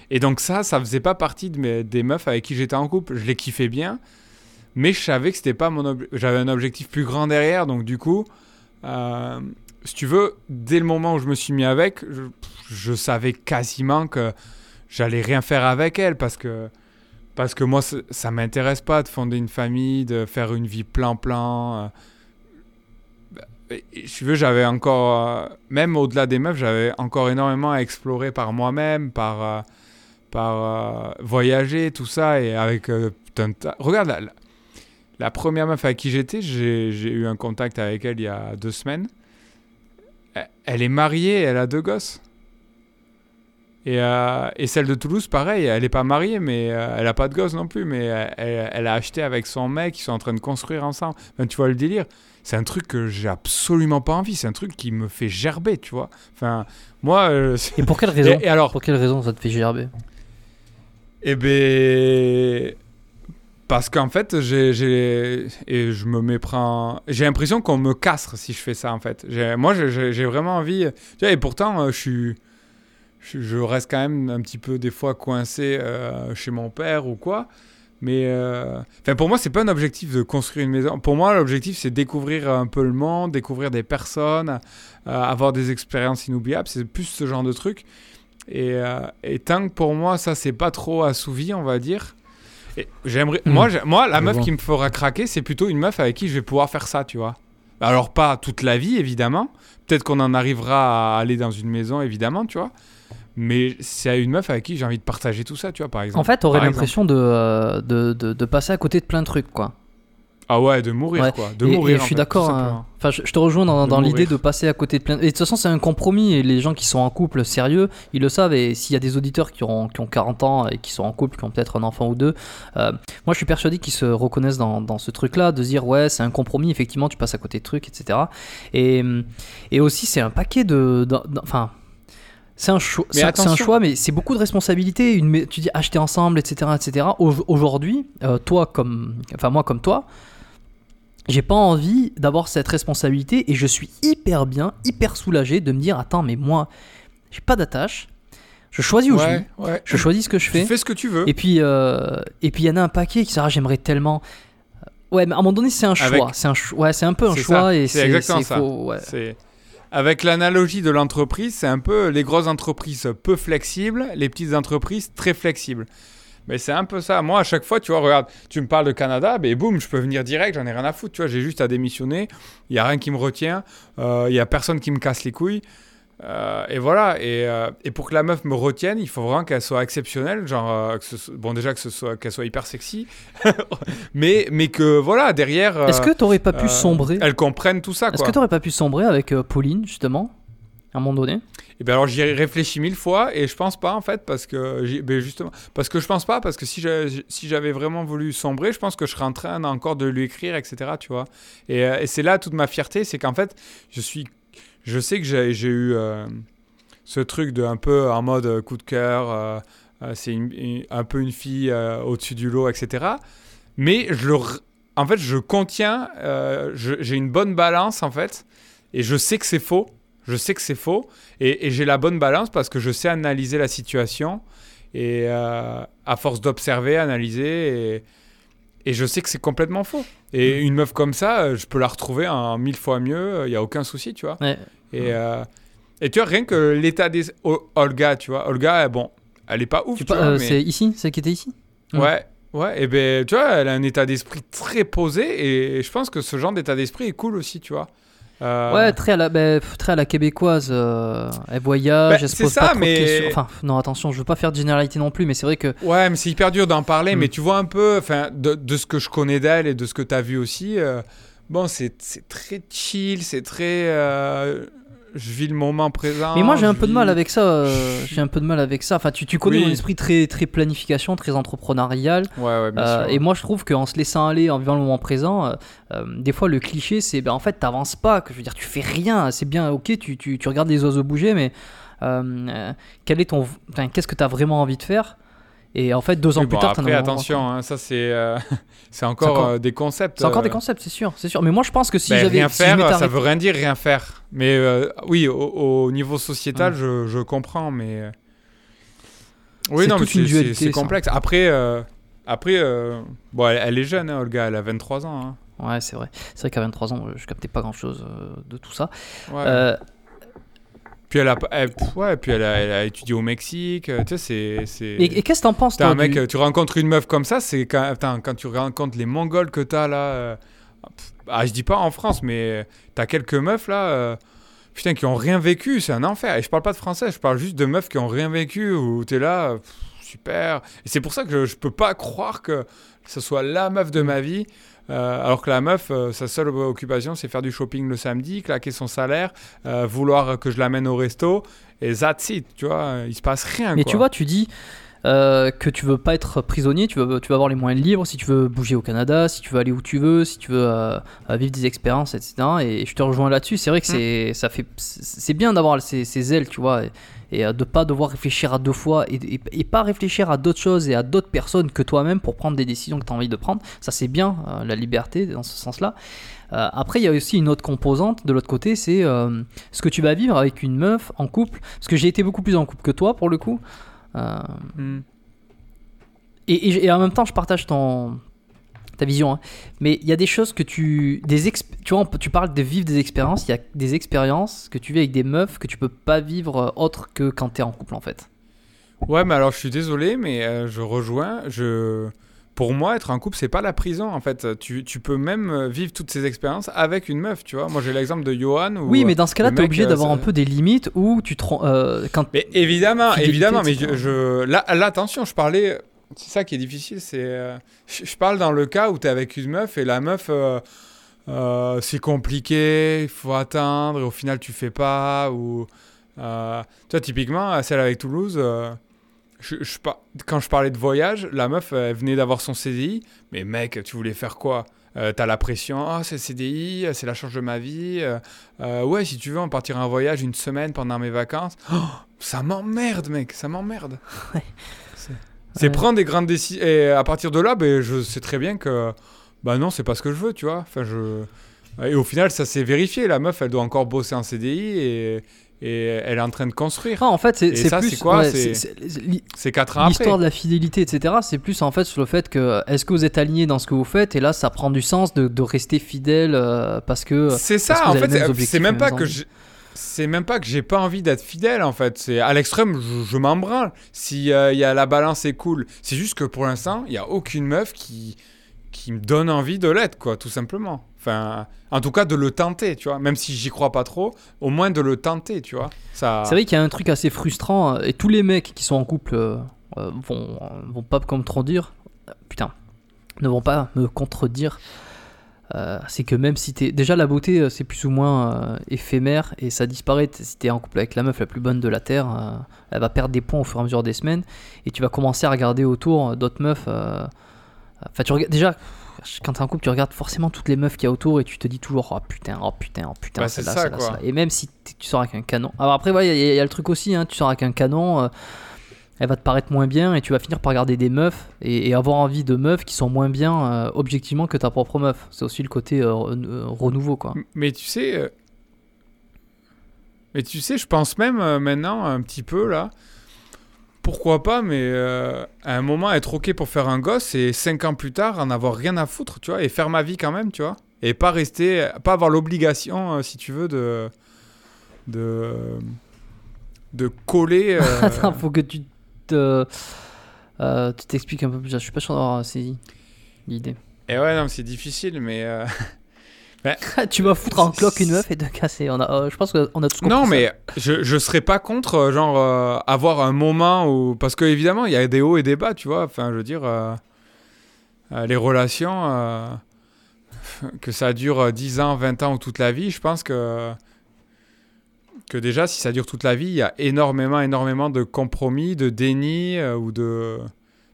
Et donc ça, ça faisait pas partie des meufs avec qui j'étais en couple. Je les kiffais bien, mais je savais que c'était pas mon j'avais un objectif plus grand derrière. Donc du coup, si tu veux, dès le moment où je me suis mis avec, je, savais quasiment que j'allais rien faire avec elle parce que parce que moi ça, ça m'intéresse pas de fonder une famille, de faire une vie plan-plan. euh. Tu veux, j'avais encore, euh, même au-delà des meufs, j'avais encore énormément à explorer par moi-même, par, euh, euh, voyager, tout ça, et avec Regarde, la, première meuf avec qui j'étais, j'ai eu un contact avec elle il y a deux semaines. Elle- est mariée, elle a deux gosses. Et, euh, et celle de Toulouse, pareil, elle n'est pas mariée, mais euh, elle n'a pas de gosses non plus, mais euh, elle, elle a acheté avec son mec, ils sont en train de construire ensemble. Enfin, tu vois le délire c'est un truc que j'ai absolument pas envie. C'est un truc qui me fait gerber, tu vois. Enfin, moi. euh, Et pour quelle raison et, et alors Pour quelle raison ça te fait gerber? Eh ben. Parce qu'en fait, j'ai. Et je me méprends. J'ai l'impression qu'on me castre si je fais ça, en fait. Moi, j'ai- vraiment envie. Et pourtant, euh, je reste quand même un petit peu, des fois, coincé euh, chez mon père ou quoi. Mais. euh, pour moi, c'est pas un objectif de construire une maison. Pour moi, l'objectif, c'est découvrir un peu le monde, découvrir des personnes, avoir des expériences inoubliables. C'est plus ce genre de truc. Et, et tant que pour moi, ça, c'est pas trop assouvi, on va dire. J'aimerais, Hmm. moi, j'ai- moi, la meuf qui me fera craquer, c'est plutôt une meuf avec qui je vais pouvoir faire ça, tu vois. Alors, pas toute la vie, évidemment. Peut-être qu'on en arrivera à aller dans une maison, évidemment, tu vois. Mais c'est une meuf avec qui j'ai envie de partager tout ça, tu vois, par exemple. En fait, t'aurais l'impression de, euh, de, de, de passer à côté de plein de trucs, quoi. Ah ouais, de mourir, Ouais. quoi. De et, mourir. et je suis d'accord. hein. Enfin, je, je te rejoins dans, dans l'idée de passer à côté de plein. Et de toute façon, c'est un compromis et les gens qui sont en couple sérieux, ils le savent. Et s'il y a des auditeurs qui ont, qui ont 40 ans et qui sont en couple, qui ont peut-être un enfant ou deux, euh, moi, je suis persuadé qu'ils se reconnaissent dans, dans ce truc-là, de se dire ouais, c'est un compromis. Effectivement, tu passes à côté de trucs, etc. Et, et aussi, c'est un paquet de, enfin. C'est un, choix, Mais c'est un- choix, mais c'est beaucoup de responsabilités. Une, tu dis acheter ensemble, etc., etc. Au- Aujourd'hui, euh, toi comme, enfin moi comme toi, j'ai pas envie d'avoir cette responsabilité et je suis hyper bien, hyper soulagé de me dire attends mais moi j'ai pas d'attache, je choisis où je vis, Ouais, ouais. je choisis ce que je Tu fais fais ce que tu veux. et puis euh, et puis il y en a un paquet qui sera j'aimerais tellement ouais mais à un moment donné c'est un choix, Avec- c'est un cho- ouais c'est un peu un choix ça, et c'est exactement ça. faux, ouais. Avec l'analogie de l'entreprise, c'est un peu les grosses entreprises peu flexibles, les petites entreprises très flexibles. Mais c'est un peu ça. Moi, à chaque fois, tu vois, regarde, tu me parles de Canada, ben boum, je peux venir direct, j'en ai rien à foutre. Tu vois, j'ai juste à démissionner. Il n'y a rien qui me retient. Euh, Il n'y a personne qui me casse les couilles. Euh, et voilà. Et, euh, et, pour que la meuf me retienne, il faut vraiment qu'elle soit exceptionnelle. Genre, euh, que ce, bon, déjà que ce soit, qu'elle soit hyper sexy. mais, mais que voilà, derrière. Est-ce que tu n'aurais pas pu sombrer Elle comprenne tout ça, Est-ce que tu n'aurais pas pu sombrer avec Pauline, justement à un moment donné? Et bien alors j'y ai réfléchi mille fois et je pense pas en fait parce que ben justement parce que je pense pas parce que si j'avais vraiment voulu sombrer je pense que je serais en train encore de lui écrire etc tu vois. Et, et c'est là toute ma fierté c'est qu'en fait je suis je sais que j'ai eu euh, ce truc de un peu en mode coup de cœur euh, euh, c'est un peu une fille au-dessus du lot etc mais je le en fait je contiens j'ai une bonne balance en fait et je sais que c'est faux je sais que c'est faux et, j'ai la bonne balance parce que je sais analyser la situation et euh, à force d'observer, analyser et, et, je sais que c'est complètement faux. Et mm. une meuf comme ça, euh, je peux la retrouver en mille fois mieux, il n'y a aucun souci, tu vois. Et, euh, et tu vois, rien que l'état des... Olga, tu vois, Olga, bon, elle est pas ouf. Tu mais... C'est ici, celle qui était ici? Ouais. Ouais, et ben tu vois, elle a un état d'esprit très posé et je pense que ce genre d'état d'esprit est cool aussi, tu vois. Euh, ouais, très à la, bah, très à la québécoise. Euh, elle voyage, bah, elle se pose ça, pas trop mais... de questions. Enfin, non, attention, je veux pas faire de généralité non plus, mais c'est vrai que. Ouais, mais c'est hyper dur d'en parler, mm. mais tu vois un peu, enfin, de, de, ce que je connais d'elle et de ce que tu as vu aussi. Euh, bon, c'est très chill, c'est très je vis le moment présent. Mais moi j'ai un peu de mal avec ça. Euh, j'ai un peu de mal avec ça. Enfin, tu, tu connais mon esprit très très planification, très entrepreneurial. Ouais, ouais, bien euh, Et moi je trouve qu'en se laissant aller, en vivant le moment présent, euh, des fois le cliché c'est ben en fait t'avances pas. Que je veux dire, tu fais rien. C'est bien, ok, tu, tu, tu, regardes les oiseaux bouger, mais quel est ton, qu'est-ce que tu as vraiment envie de faire? Et en fait, deux ans plus tard, après, attention, hein, ça c'est euh, c'est encore, euh, des concepts. C'est encore des euh. concepts, c'est sûr, c'est sûr. Mais moi, je pense que si ben, j'avais rien faire, ça veut rien dire rien faire. Mais oui, au, niveau sociétal, je, je, comprends, mais oui, non, mais c'est complexe. Après, après, bon, elle, est jeune, hein, Olga, elle a 23 ans. Hein. Ouais, c'est vrai. C'est vrai qu'à 23 ans, je captais pas grand chose de tout ça. Ouais. Puis elle a, ouais, puis elle a, elle a, étudié au Mexique. Tu sais, c'est. Et, qu'est-ce que t'en penses, toi un mec, Tu rencontres une meuf comme ça, c'est quand, quand tu rencontres les Mongols que t'as là. Euh, ah, je dis pas en France, mais t'as quelques meufs là. Euh, putain, qui ont rien vécu, c'est un enfer. Et je parle pas de français, je parle juste de meufs qui ont rien vécu, où t'es là, super. Et c'est pour ça que je, je peux pas croire que ce soit la meuf de ma vie. Euh, alors que la meuf, euh, sa seule occupation, c'est faire du shopping le samedi, claquer son salaire, euh, vouloir que je l'amène au resto, et that's it, tu vois, il se passe rien. Mais tu vois, tu dis que tu veux pas être prisonnier, tu veux, tu veux avoir les moyens de libre, si tu veux bouger au Canada, si tu veux aller où tu veux, si tu veux vivre des expériences, etc. Et je te rejoins là-dessus, c'est vrai que mm. c'est, ça fait, c'est bien d'avoir ces, ces, ailes, tu vois et euh, de pas devoir réfléchir à deux fois et, et, pas réfléchir à d'autres choses et à d'autres personnes que toi-même pour prendre des décisions que tu as envie de prendre. Ça, c'est bien, euh, la liberté dans ce sens-là. Euh, après, il y a aussi une autre composante de l'autre côté, c'est ce que tu vas vivre avec une meuf en couple. Parce que j'ai été beaucoup plus en couple que toi, pour le coup. Hmm. et, et, en même temps, je partage ton, ta vision. Hein. Mais il y a des choses que tu. Des tu vois, tu parles de vivre des expériences. Il y a des expériences que tu vis avec des meufs que tu peux pas vivre euh, autre que quand tu es en couple, en fait. Ouais, mais alors je suis désolé, mais euh, je rejoins. Je... Pour moi, être en couple, c'est pas la prison, en fait. Tu, tu, peux même euh, vivre toutes ces expériences avec une meuf, tu vois. Moi, j'ai l'exemple de Johan. oui, mais dans ce cas-là, tu es obligé d'avoir un peu des limites où tu te. quand mais évidemment, évidemment, mais je, je... Là, là, attention, je parlais c'est ça qui est difficile. C'est, euh, je, parle dans le cas où tu es avec une meuf et la meuf, euh, euh, c'est compliqué, il faut attendre et au final tu fais pas. Ou, tu vois, typiquement, celle avec Toulouse, je, quand je parlais de voyage, la meuf, elle venait d'avoir son CDI. Mais mec, tu voulais faire quoi? T'as la pression, oh, c'est CDI, c'est la charge de ma vie. ouais, si tu veux, on partira en voyage une semaine pendant mes vacances. Oh, ça m'emmerde, mec, ça m'emmerde. C'est prendre des grandes décisions. Et à partir de là, ben, je sais très bien que bah non, c'est pas ce que je veux, tu vois. Enfin, je... Et au final, ça s'est vérifié. La meuf, elle doit encore bosser en CDI et, et elle est en train de construire. Ah, en fait, c'est plus. c'est quoi? C'est 4 ans L'histoire de la fidélité, etc. C'est plus en fait sur le fait que est-ce que vous êtes aligné dans ce que vous faites? Et là, ça prend du sens de, de rester fidèle euh, parce que. C'est ça, en fait. C'est même pas que je c'est même pas que j'ai pas envie d'être fidèle en fait. C'est à l'extrême, je, je m'en branle. Si euh, y a la balance est cool. C'est juste que pour l'instant, il y a aucune meuf qui qui me donne envie de l'être quoi, tout simplement. Enfin, en tout cas de le tenter, tu vois. Même si j'y crois pas trop, au moins de le tenter, tu vois. Ça. C'est vrai qu'il y a un truc assez frustrant, euh, et tous les mecs qui sont en couple euh, vont, vont pas me contredire. euh, Putain, ne vont pas me contredire. Euh, c'est que même si t'es. Déjà, la beauté, euh, c'est plus ou moins euh, éphémère et ça disparaît. Si t'es en couple avec la meuf la plus bonne de la terre, euh, elle va perdre des points au fur et à mesure des semaines et tu vas commencer à regarder autour d'autres meufs. Enfin, tu regardes. Déjà, quand t'es en couple, tu regardes forcément toutes les meufs qu'il y a autour et tu te dis toujours Oh putain, oh putain, oh putain, Bah, c'est celle-là. Et même si tu sors avec un canon. Alors après, ouais, il y, y a le truc aussi, hein, tu sors avec un canon. Elle va te paraître moins bien et tu vas finir par regarder des meufs et, et avoir envie de meufs qui sont moins bien euh, objectivement que ta propre meuf. C'est aussi le côté euh, euh, renouveau quoi. Mais tu sais, euh, mais tu sais, je pense même maintenant un petit peu là. Pourquoi pas, mais à un moment être ok pour faire un gosse et cinq ans plus tard en avoir rien à foutre, tu vois, et faire ma vie quand même, tu vois, et pas rester, pas avoir l'obligation, si tu veux, de de de coller. Attends, faut que tu te euh, tu t'expliques un peu plus. Je suis pas sûr d'avoir saisi l'idée. Et ouais, non, c'est difficile, mais euh, tu vas foutre en cloque une meuf et te casser. On a, euh, je pense qu'on a tous compris. Non, ça. mais je, je serais pas contre, euh, genre, euh, avoir un moment où. Parce que, évidemment, il y a des hauts et des bas, tu vois. Enfin, je veux dire, euh, euh, les relations, euh, que ça dure euh, 10 ans, 20 ans ou toute la vie, je pense que. Que déjà, si ça dure toute la vie, il y a énormément, énormément de compromis, de déni euh, ou de.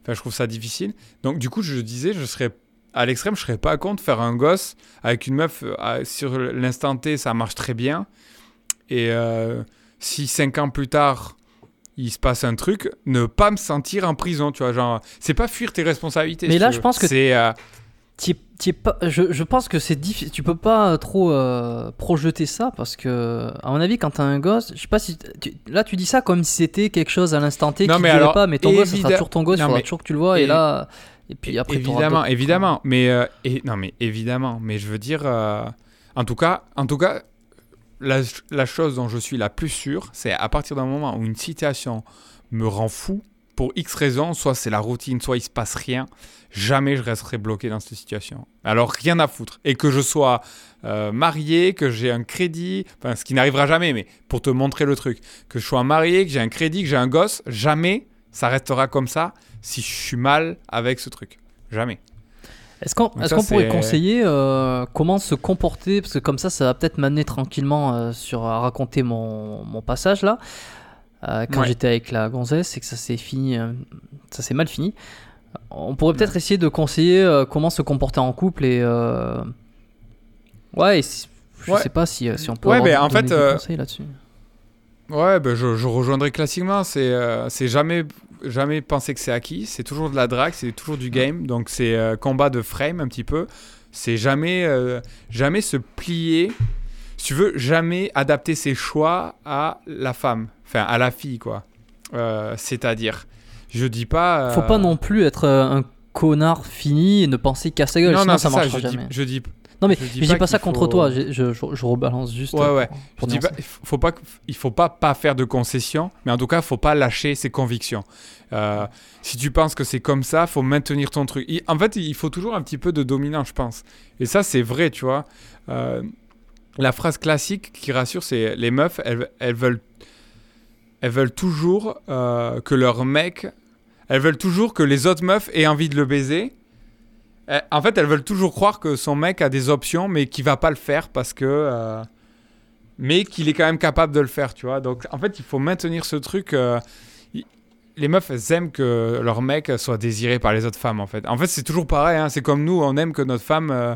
Enfin, je trouve ça difficile. Donc, du coup, je disais, je serais. À l'extrême, je serais pas contre faire un gosse avec une meuf euh, sur l'instant T, ça marche très bien. Et euh, si cinq ans plus tard, il se passe un truc, ne pas me sentir en prison, tu vois. Genre, c'est pas fuir tes responsabilités. Mais là, je pense que- c'est. Euh, T'y es- t'y es pas, je, je pense que c'est difficile. Tu peux pas trop euh, projeter ça parce que, à mon avis, quand t'as un gosse, je sais pas si. tu- là, tu dis ça comme si c'était quelque chose à l'instant T Non, qui mais durait alors, pas, mais ton gosse, ça sera toujours ton gosse, il faudra mais- toujours que tu le vois, et, et- là. Et puis après, évidemment, évidemment. Mais, euh, et, non, mais évidemment. Mais je veux dire, euh, en tout cas, en tout cas la, la chose dont je suis la plus sûr, c'est à partir d'un moment où une situation me rend fou, pour X raisons, soit c'est la routine, soit il se passe rien, jamais je resterai bloqué dans cette situation. Alors rien à foutre. Et que je sois euh, marié, que j'ai un crédit, enfin ce qui n'arrivera jamais, mais pour te montrer le truc, que je sois marié, que j'ai un crédit, que j'ai un gosse, jamais ça restera comme ça si je suis mal avec ce truc. Jamais. Est-ce qu'on pourrait conseiller euh, comment se comporter? Parce que comme ça, ça va peut-être m'amener tranquillement euh, sur à raconter mon, mon passage là. Euh, quand Ouais. j'étais avec la gonzesse et que ça s'est fini, euh, ça s'est mal fini. On pourrait peut-être essayer de conseiller euh, comment se comporter en couple et ouais, et si- je Ouais. sais pas si, si on peut Ouais, avoir mais des- en fait, là-dessus. Ouais, ben je, je rejoindrai classiquement. C'est c'est jamais, jamais penser que c'est acquis. C'est toujours de la drague, c'est toujours du game. Donc c'est combat de frame un petit peu. C'est jamais, jamais se plier. Si tu veux, jamais adapter ses choix à la femme. Enfin, à la fille, quoi. Euh, C'est-à-dire, je dis pas. euh, Faut pas non plus être euh, un connard fini et ne penser qu'à sa gueule, Non, sinon non, ça marchera Je dis, jamais. je dis, non mais je je dis dis, pas pas, ça contre faut- toi, je, je, rebalance juste. Ouais, ouais. pour- Je dis pas, faut pas, il faut pas pas faire de concessions, mais en tout cas, faut pas lâcher ses convictions. Euh, si tu penses que c'est comme ça, faut maintenir ton truc. Il- en fait, il faut toujours un petit peu de dominant, je pense. Et ça, c'est vrai, tu vois. Euh, la phrase classique qui rassure, c'est les meufs, elles, elles veulent, elles veulent toujours euh, que leur mec, elles veulent toujours que les autres meufs aient envie de le baiser. En fait, elles veulent toujours croire que son mec a des options, mais qu'il va pas le faire parce que. euh, mais qu'il est quand même capable de le faire, tu vois. Donc, en fait, il faut maintenir ce truc. euh, les meufs, elles aiment que leur mec soit désiré par les autres femmes, en fait. En fait, c'est toujours pareil. hein, C'est comme nous, on aime que notre femme.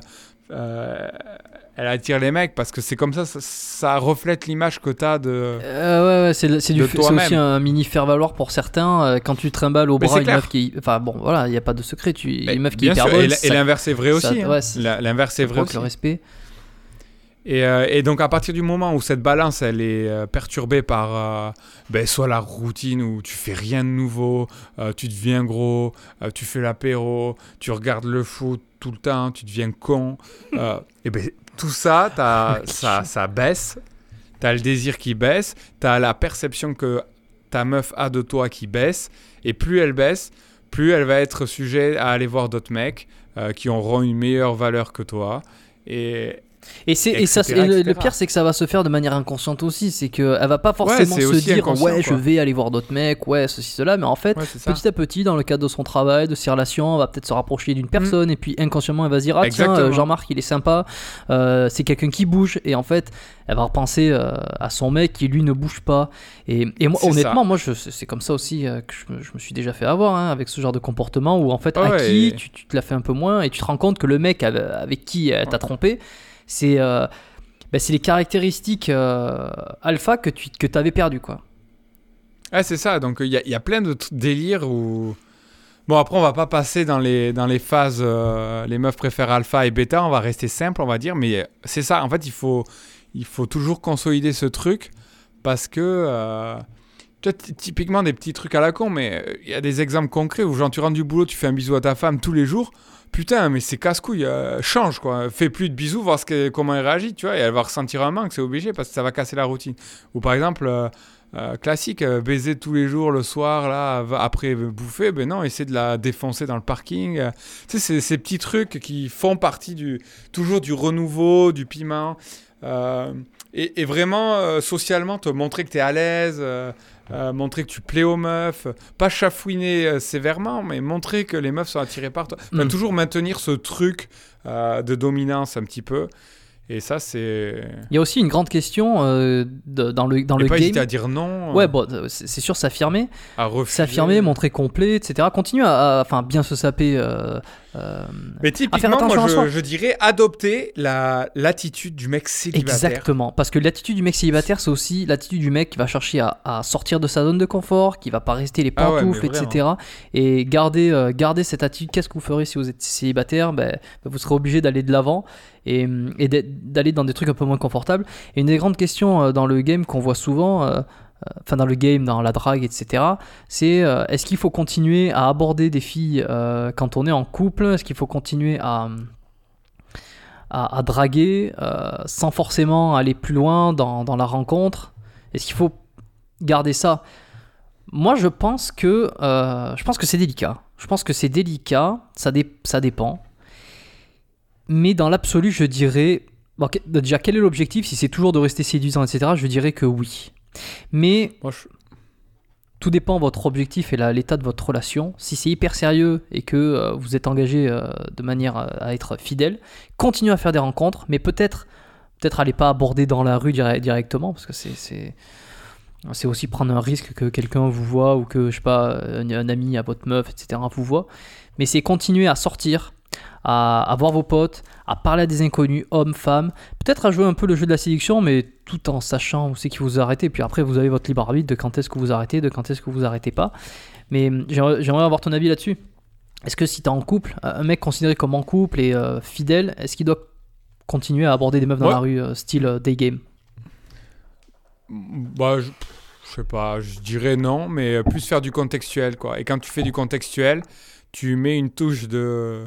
Elle attire les mecs parce que c'est comme ça, ça, ça reflète l'image que t'as de. Euh, ouais, ouais, c'est, c'est, du, aussi un mini faire-valoir pour certains. euh, quand tu trimbales au bras une clair. meuf qui. Enfin bon, voilà, il n'y a pas de secret. Tu... Une meuf qui est sûr, hyperbole, et l'inverse est vrai ça- aussi. hein. ouais, c'est- La- L'inverse est vrai aussi. le respect. Et, euh, et donc à partir du moment où cette balance elle est euh, perturbée par euh, ben, soit la routine où tu fais rien de nouveau, tu deviens gros, tu fais l'apéro, tu regardes le foot tout le temps, tu deviens con, et ben tout ça, t'as- ça, ça baisse. tu as le désir qui baisse, tu as la perception que ta meuf a de toi qui baisse, et plus elle baisse, plus elle va être sujet à aller voir d'autres mecs euh, qui auront une meilleure valeur que toi. Et et, c'est, et, ça, et le, pire, c'est que ça va se faire de manière inconsciente aussi. C'est qu'elle va pas forcément se dire Ouais, je vais aller voir d'autres mecs, ouais, ceci, cela. Mais en fait, ouais, petit à petit, dans le cadre de son travail, de ses relations, elle va peut-être se rapprocher d'une personne. Et puis inconsciemment, elle va se dire Ah, tiens, Mm. Exactement. euh, Jean-Marc, il est sympa. euh, c'est quelqu'un qui bouge. Et en fait, elle va repenser euh, à son mec qui, lui, ne bouge pas. Et, et moi, honnêtement, moi, c'est comme ça aussi euh, que je me, je me suis déjà fait avoir hein, avec ce genre de comportement où, en fait, acquis, et- tu, tu te l'as fait un peu moins. Et tu te rends compte que le mec avec, qui elle t'a Ouais. trompé, c'est. euh, bah, les caractéristiques euh, alpha que tu que avais perdu quoi. Ouais, c'est ça. Donc, il y, a- plein de délires où. Bon, après, on va pas passer dans les, dans les phases. euh, les meufs préfèrent alpha et bêta. On va rester simple, on va dire. Mais c'est ça. En fait, il faut, il faut toujours consolider ce truc parce que. euh, typiquement des petits trucs à la con, mais euh, il y a des exemples concrets où, genre, tu rentres du boulot, tu fais un bisou à ta femme tous les jours. Putain, mais c'est casse-couille, euh, change quoi. Fais plus de bisous, voir ce que- comment elle réagit, tu vois, et elle va ressentir un manque, c'est obligé parce que ça va casser la routine. Ou par exemple, euh, euh, classique, baiser tous les jours le soir, là, après bouffer, ben non, essayer de la défoncer dans le parking. tu sais, c'est ces petits trucs qui font partie du, toujours du renouveau, du piment. et, et vraiment, socialement, te montrer que tu es à l'aise, euh, montrer que tu plais aux meufs, pas chafouiner euh, sévèrement, mais montrer que les meufs sont attirées par toi. Enfin, Mm. Toujours maintenir ce truc euh, de dominance un petit peu. Et ça, c'est. Il y a aussi une grande question euh, de- dans le dans Et le pas game. à dire non, Ouais, euh, bon, euh, c'est sûr, s'affirmer, à refuser. s'affirmer, montrer complet, etc. Continuer à, enfin, bien se saper. euh, Mais typiquement, moi, à soi. je, je dirais adopter la l'attitude du mec célibataire. Exactement, parce que l'attitude du mec célibataire, c'est aussi l'attitude du mec qui va chercher à, à sortir de sa zone de confort, qui va pas rester les Ah ouais, pantoufles, etc. Et garder, garder cette attitude. Qu'est-ce que vous ferez si vous êtes célibataire? Ben, ben, Vous serez obligé d'aller de l'avant et, d'aller dans des trucs un peu moins confortables. Et une des grandes questions euh, dans le game qu'on voit souvent, euh, euh, enfin dans le game, dans la drague, etc., c'est est-ce qu'il faut continuer à aborder des filles quand on est en couple? Est-ce qu'il faut continuer à à, à draguer sans forcément aller plus loin dans, dans la rencontre? Est-ce qu'il faut garder ça? Moi, je pense que je que c'est délicat. Je pense que c'est délicat. Ça, dé- ça dépend. Mais dans l'absolu, je dirais bon, déjà quel est l'objectif Si c'est toujours de rester séduisant, etc. Je dirais que oui. Mais Moi, je- tout dépend de votre objectif et l'état de votre relation. Si c'est hyper sérieux et que euh, vous êtes engagé euh, de manière à, à être fidèle, continuez à faire des rencontres, mais peut-être peut-être allez pas aborder dans la rue dire- directement parce que c'est c'est c'est aussi prendre un risque que quelqu'un vous voit ou que je sais pas un, un ami à votre meuf etc vous voit. Mais c'est continuer à sortir, à, à voir vos potes, à parler à des inconnus, hommes, femmes, peut-être à jouer un peu le jeu de la séduction, mais tout en sachant où c'est qu'il vous arrêtez. Puis après, vous avez votre libre arbitre de quand est-ce que vous arrêtez, de quand est-ce que vous arrêtez pas. Mais hum, j'aimerais j'aimerais avoir ton avis là-dessus. Est-ce que si t'es en couple, un mec considéré comme en couple et euh, fidèle, est-ce qu'il doit continuer à aborder des meufs dans Ouais. la rue, euh, style euh, day game? Bah, je, je sais pas, je dirais non, mais plus faire du contextuel, quoi. Et quand tu fais du contextuel, tu mets une touche de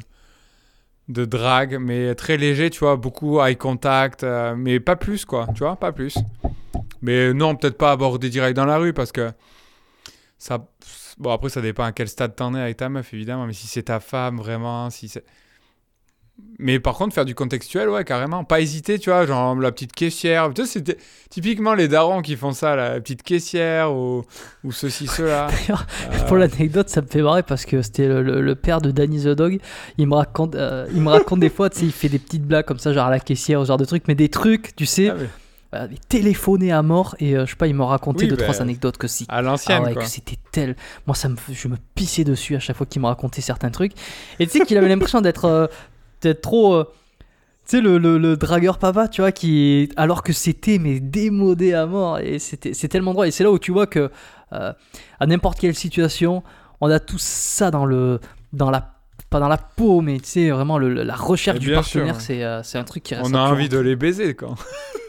de drague, mais très léger, tu vois, beaucoup eye contact, euh, mais pas plus, quoi, tu vois, pas plus. Mais non, peut-être pas aborder direct dans la rue, parce que ça... Bon, après, ça dépend à quel stade t'en es avec ta meuf, évidemment, mais si c'est ta femme, vraiment, si c'est... Mais par contre, faire du contextuel, ouais, carrément. Pas hésiter, tu vois, genre la petite caissière. Tu sais, c'était typiquement les darons qui font ça, la petite caissière ou, ou ceci, cela. D'ailleurs, Euh, Pour l'anecdote, ça me fait marrer parce que c'était le, le- le père de Danny the Dog. Il me raconte, euh, il me raconte des fois, tu sais, il fait des petites blagues comme ça, genre à la caissière, ce genre de trucs, mais des trucs, tu sais, ah, mais des téléphonés à mort. Et euh, je sais pas, il me racontait Oui, deux, bah, trois anecdotes que si. à l'ancienne, Ah ouais, quoi. que c'était tel. Moi, ça me, je me pissais dessus à chaque fois qu'il me racontait certains trucs. Et tu sais qu'il avait l'impression d'être, euh, d'être trop. euh, tu sais, le, le, le dragueur papa, tu vois, qui. Alors que c'était, mais démodé à mort. Et c'était, c'est tellement droit. Et c'est là où tu vois que, euh, à n'importe quelle situation, on a tout ça dans le. Dans la. Pas dans la peau, mais tu sais, vraiment, le- la recherche du partenaire, sûr. c'est, euh, c'est un truc qui reste. On a envie de les baiser, quoi.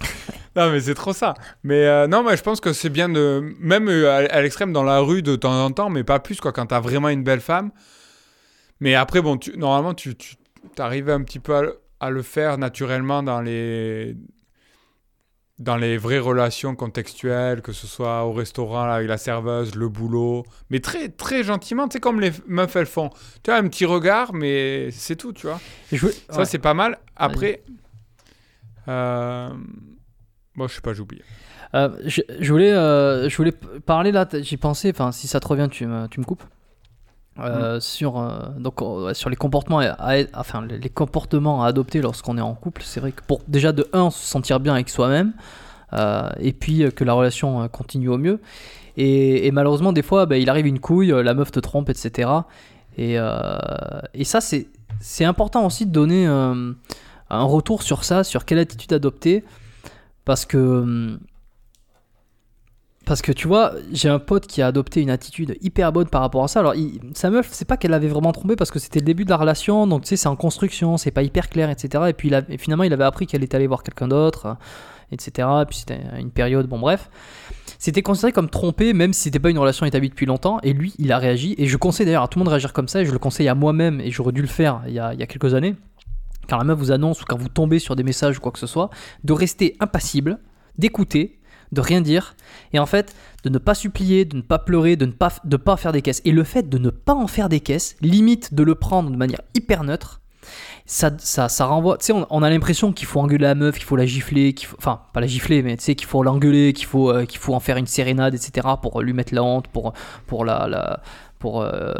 non, mais c'est trop ça. Mais euh, non, mais je pense que c'est bien de. Même à, à l'extrême, dans la rue de temps en temps, mais pas plus, quoi, quand t'as vraiment une belle femme. Mais après, bon, tu, normalement, tu, tu arrives un petit peu à, le- à le faire naturellement dans les. dans les vraies relations contextuelles, que ce soit au restaurant avec la serveuse, le boulot, mais très très gentiment, tu sais comme les meufs elles font. Tu vois un petit regard, mais c'est tout, tu vois. Je Ça ouais. c'est pas mal. Après, euh... bon je sais pas, j'ai oublié. Euh, je, je voulais, euh, je voulais parler là, j'y pensais, enfin si ça te revient, tu me, tu me coupes. Euh, sur, euh, donc, euh, sur les comportements à, à- enfin, les comportements à adopter lorsqu'on est en couple, c'est vrai que pour déjà de un se sentir bien avec soi-même et puis que la relation continue au mieux. Et, et malheureusement, des fois, bah, il arrive une couille, la meuf te trompe, etc. Et, et ça, c'est c'est important aussi de donner un retour sur ça, sur quelle attitude adopter. Parce que, hum, parce que tu vois, j'ai un pote qui a adopté une attitude hyper bonne par rapport à ça. Alors, sa meuf, c'est pas qu'elle l'avait vraiment trompé parce que c'était le début de la relation, donc tu sais, c'est en construction, c'est pas hyper clair, etc. Et puis il a- finalement, il avait appris qu'elle était allée voir quelqu'un d'autre, etc. Et puis c'était une période, bon, bref. C'était considéré comme trompé, même si c'était pas une relation établie depuis longtemps. Et lui, il a réagi. Et je conseille d'ailleurs à tout le monde de réagir comme ça. Et je le conseille à moi-même. Et j'aurais dû le faire il y a, il y a quelques années. Quand la meuf vous annonce ou quand vous tombez sur des messages ou quoi que ce soit, de rester impassible, d'écouter, de rien dire. Et en fait, de ne pas supplier, de ne pas pleurer, de ne pas, de pas faire des caisses. Et le fait de ne pas en faire des caisses, limite de le prendre de manière hyper neutre, ça, ça, ça renvoie. Tu sais, on, a l'impression qu'il faut engueuler la meuf, qu'il faut la gifler, qu'il faut, enfin, pas la gifler, mais tu sais, qu'il faut l'engueuler, qu'il faut, euh, qu'il faut en faire une sérénade, etc., pour lui mettre la honte, pour, pour, la, la- pour, euh,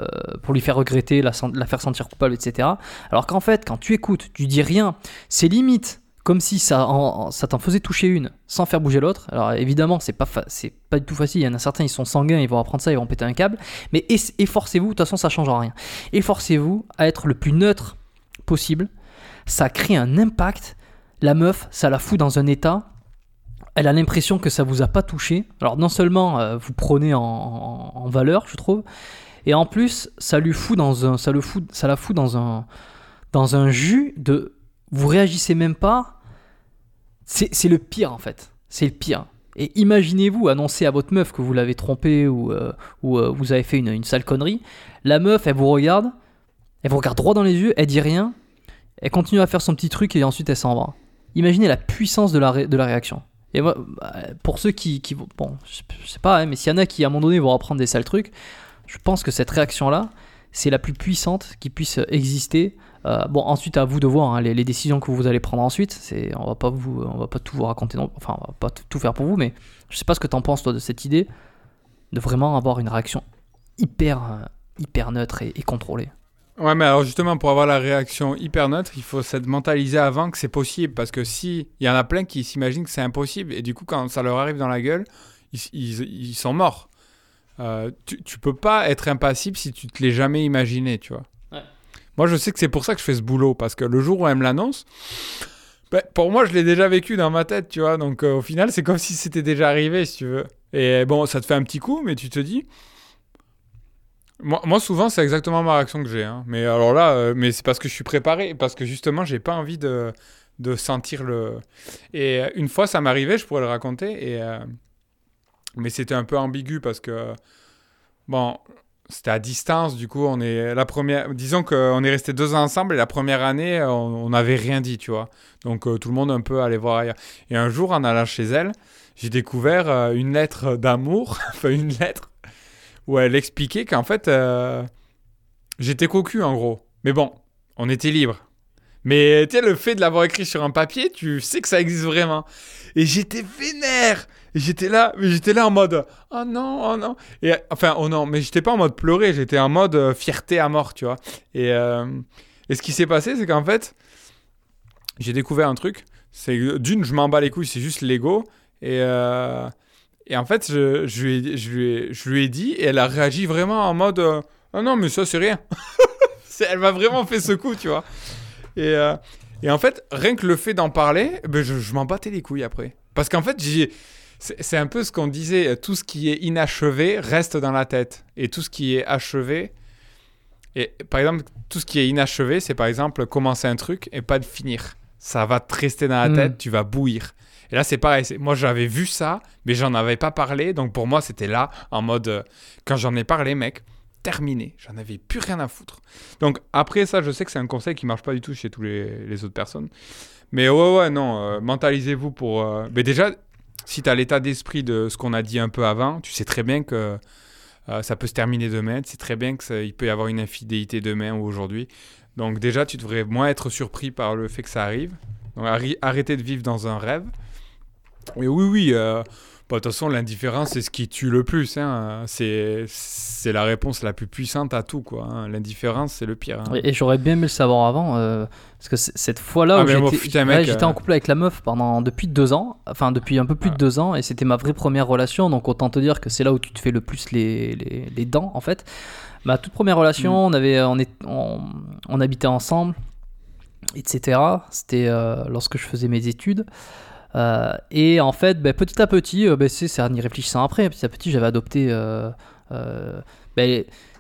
pour lui faire regretter, la faire sentir coupable, etc. Alors qu'en fait, quand tu écoutes, tu dis rien, c'est limite comme si ça, en- ça t'en faisait toucher une sans faire bouger l'autre. Alors évidemment, c'est pas, c'est pas du tout facile. Il y en a certains, ils sont sanguins, ils vont apprendre ça, ils vont péter un câble. Mais efforcez-vous, de toute façon, ça change rien. Efforcez-vous à être le plus neutre possible. Ça crée un impact. La meuf, ça la fout dans un état. Elle a l'impression que ça vous a pas touché. Alors non seulement euh, vous prenez en, en- en valeur, je trouve, et en plus ça lui fout dans un, ça le fout, ça la fout dans un, dans un jus de, vous réagissez même pas. C'est le pire en fait. C'est le pire. Et imaginez-vous annoncer à votre meuf que vous l'avez trompée ou, euh, euh, vous avez fait une, une sale connerie. La meuf, elle vous regarde, elle vous regarde droit dans les yeux, elle dit rien, elle continue à faire son petit truc et ensuite elle s'en va. Imaginez la puissance de la, de la réaction. Et moi, bah, pour ceux qui, bon, je sais pas, hein, mais s'il y en a qui à un moment donné vont apprendre des sales trucs, je pense que cette réaction-là, c'est la plus puissante qui puisse exister. Euh, bon, ensuite à vous de voir hein, les, décisions que vous allez prendre ensuite. On va pas va pas tout vous raconter, enfin, on va pas tout faire pour vous, mais je sais pas ce que t'en penses toi de cette idée de vraiment avoir une réaction hyper, euh, hyper neutre et, contrôlée. Ouais, mais alors justement, pour avoir la réaction hyper neutre, il faut s'être mentalisé avant que c'est possible. Parce que si, il y en a plein qui s'imaginent que c'est impossible, et du coup, quand ça leur arrive dans la gueule, ils sont morts. Euh, tu, tu peux pas être impassible si tu te l'es jamais imaginé, tu vois. Moi, je sais que c'est pour ça que je fais ce boulot. Parce que le jour où elle me l'annonce, ben, pour moi, je l'ai déjà vécu dans ma tête, tu vois. Donc, euh, au final, c'est comme si c'était déjà arrivé, si tu veux. Et bon, ça te fait un petit coup, mais tu te dis, moi, souvent, c'est exactement ma réaction que j'ai. hein. Mais alors là, euh, mais c'est parce que je suis préparé, parce que justement, j'ai pas envie de, sentir le. Et euh, une fois, ça m'arrivait, je pourrais le raconter. Et, Mais c'était un peu ambigu parce que. Bon, c'était à distance, du coup, on est. La première... Disons qu'on est resté deux ans ensemble et la première année, on on n'avait rien dit, tu vois. Donc euh, tout le monde un peu allait voir ailleurs. Et un jour, en allant chez elle, j'ai découvert euh, une lettre d'amour, enfin une lettre où elle expliquait qu'en fait, euh, j'étais cocu en gros. Mais bon, on était libre. Mais tu sais, le fait de l'avoir écrit sur un papier, tu sais que ça existe vraiment. Et j'étais vénère. J'étais là, mais j'étais là en mode oh non, oh non. Et enfin, oh non, mais j'étais pas en mode pleurer, j'étais en mode euh, fierté à mort, tu vois. Et, euh, et ce qui s'est passé, c'est qu'en fait, j'ai découvert un truc. C'est d'une, je m'en bats les couilles, c'est juste l'ego. Et, euh, et en fait, je, je, lui ai, je, lui je lui ai dit, et elle a réagi vraiment en mode Ah non, mais ça, c'est rien. Elle m'a vraiment fait ce coup, tu vois. Et, et en fait, rien que le fait d'en parler, ben, je, je m'en battais les couilles après. Parce qu'en fait, j'ai. C'est un peu ce qu'on disait, tout ce qui est inachevé reste dans la tête. Et tout ce qui est achevé. Et par exemple, tout ce qui est inachevé, c'est par exemple commencer un truc et pas de finir. Ça va te rester dans la Mm. tête, tu vas bouillir. Et là, c'est pareil. Moi, j'avais vu ça, mais j'en avais pas parlé. Donc pour moi, c'était là, en mode. euh, quand j'en ai parlé, mec, terminé. J'en avais plus rien à foutre. Donc après ça, je sais que c'est un conseil qui marche pas du tout chez tous les, les autres personnes. Mais ouais, ouais, non, euh, mentalisez-vous pour. euh, Mais déjà, si tu as l'état d'esprit de ce qu'on a dit un peu avant, tu sais très bien que euh, ça peut se terminer demain, tu sais très bien qu'il peut y avoir une infidélité demain ou aujourd'hui. Donc déjà, tu devrais moins être surpris par le fait que ça arrive. Donc arrêter de vivre dans un rêve. Et oui, oui, euh, bah, de toute façon, l'indifférence, c'est ce qui tue le plus. Hein. C'est, c'est la réponse la plus puissante à tout. Quoi, hein. L'indifférence, c'est le pire. Hein. Et, j'aurais bien aimé le savoir avant. Euh, parce que cette fois-là ah, où j'étais, en euh, couple avec la meuf pendant, depuis deux ans. Enfin, depuis un peu plus de deux ans. Et c'était ma vraie première relation. Donc autant te dire que c'est là où tu te fais le plus les, les, les dents, en fait. Ma toute première relation, mm. on, avait, on, est, on, on, habitait ensemble, etc. C'était euh, lorsque je faisais mes études. Euh, et en fait, ben, petit à petit, ben, c'est en y réfléchissant après, petit à petit, j'avais adopté euh,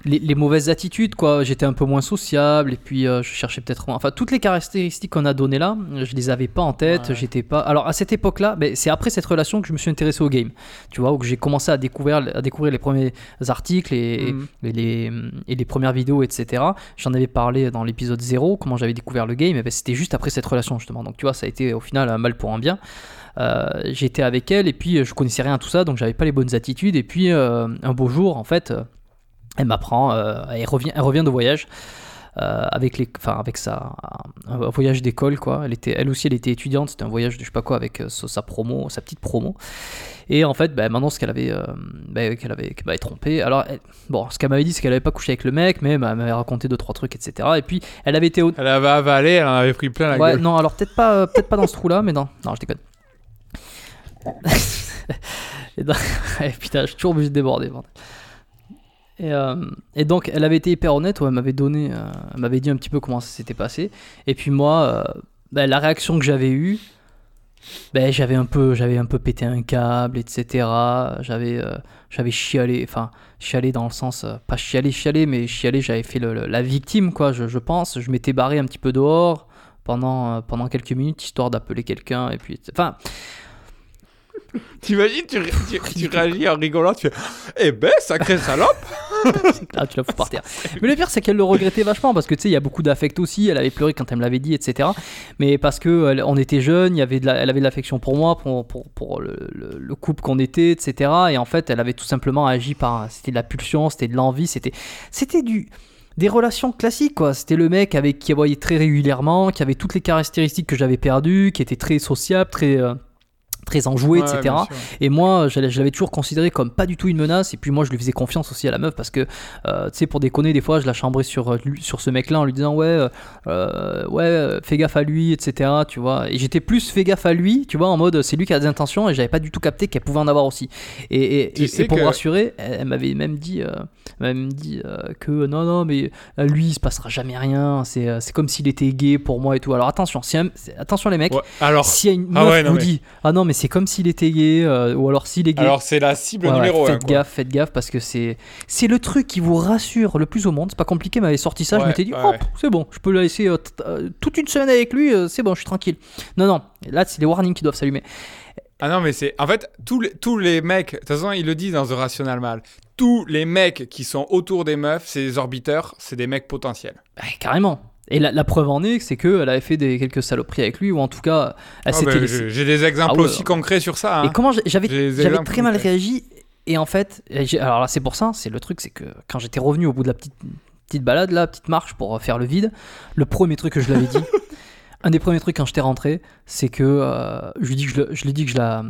ben, les, mauvaises attitudes, quoi. J'étais un peu moins sociable, et puis je cherchais peut-être. Enfin, toutes les caractéristiques qu'on a données là, je les avais pas en tête. J'étais pas. Alors, à cette époque-là, c'est après cette relation que je me suis intéressé au game. Tu vois, où j'ai commencé à découvrir, à découvrir les premiers articles et, mhm. les, et les premières vidéos, etc. J'en avais parlé dans l'épisode 0, comment j'avais découvert le game. Et ben, c'était juste après cette relation, justement. Donc, tu vois, ça a été au final un mal pour un bien. Euh, j'étais avec elle et puis je connaissais rien à tout ça, donc j'avais pas les bonnes attitudes. Et puis euh, un beau jour, en fait, elle m'apprend, euh, elle, revient, elle revient de voyage. avec les enfin avec sa un voyage d'école quoi. Elle était elle aussi elle était étudiante. C'était un voyage de je sais pas quoi avec sa promo sa petite promo. Et en fait bah, maintenant ce qu'elle avait bah, qu'elle avait m'avait trompé alors bon ce qu'elle m'avait dit c'est qu'elle avait pas couché avec le mec mais bah, elle m'avait raconté deux trois trucs etc et puis elle avait été elle avait avalé elle en avait pris plein la ouais, gueule. non alors peut-être pas peut-être pas dans ce trou là mais non. Non je déconne. Et, putain, je suis toujours obligé de déborder. Et, euh, et, donc, elle avait été hyper honnête, elle m'avait donné, euh, m'avait dit un petit peu comment ça s'était passé. Et puis moi, euh, ben, la réaction que j'avais eue, ben, j'avais un peu, j'avais un peu pété un câble, etc. J'avais, j'avais chialé, enfin chialé dans le sens, pas chialé, chialé, mais chialé, j'avais fait la victime, quoi. Je, je pense, je m'étais barré un petit peu dehors pendant, pendant quelques minutes histoire d'appeler quelqu'un et puis, enfin. T'imagines, tu, tu, réagis en rigolant, tu fais Eh ben, sacré salope Là, tu la fous par terre. Mais le pire, c'est qu'elle le regrettait vachement parce que tu sais, il y a beaucoup d'affect aussi. Elle avait pleuré quand elle me l'avait dit, etc. Mais parce que on était jeunes, il y avait de elle avait de l'affection pour moi, pour, pour, pour le, le, couple qu'on était, etc. Et en fait, elle avait tout simplement agi par. C'était de la pulsion, c'était de l'envie, c'était, c'était du des relations classiques quoi. C'était le mec avec qui voyait très régulièrement, qui avait toutes les caractéristiques que j'avais perdues, qui était très sociable, très euh, très enjoué, etc. Et moi, je l'avais toujours considéré comme pas du tout une menace. Et puis moi, je lui faisais confiance aussi à la meuf parce que, euh, tu sais, pour déconner, des fois, je la chambrais sur, euh, sur ce mec-là en lui disant, ouais, euh, ouais, fais gaffe à lui, etc. Tu vois. Et j'étais plus fais gaffe à lui, tu vois, en mode c'est lui qui a des intentions et j'avais pas du tout capté qu'elle pouvait en avoir aussi. Et, et, pour me rassurer, elle, m'avait même dit, même dit que non, non, mais lui, il se passera jamais rien. C'est comme s'il était gay pour moi et tout. Alors attention, si attention les mecs. alors, si y a une ah meuf vous dit, ah non, mais c'est comme s'il était gay, euh, ou alors s'il est gay. Alors c'est la cible numéro 1. Faites gaffe, faites gaffe, parce que c'est c'est le truc qui vous rassure le plus au monde. C'est pas compliqué, m'avait sorti ça, je m'étais dit, hop, c'est bon, je peux la laisser euh, euh, toute une semaine avec lui, c'est bon, je suis tranquille. Non, non, là c'est les warnings qui doivent s'allumer. Ah non, mais c'est. En fait, tous les, tous les mecs, de toute façon, ils le disent dans The Rational Mal, tous les mecs qui sont autour des meufs, c'est des orbiteurs, c'est des mecs potentiels. carrément. Et la, preuve en est, c'est qu'elle avait fait des, quelques saloperies avec lui, ou en tout cas, elle ah ben, J'ai des exemples ah aussi concrets sur ça. Hein. Et comment j'avais très mal réagi, et en fait, alors là, c'est pour ça, c'est le truc, c'est que quand j'étais revenu au bout de la petite, petite balade, là, petite marche pour faire le vide, le premier truc que je l'avais dit, un des premiers trucs quand j'étais rentré, c'est que euh, je lui dis que je, je lui dis que je la,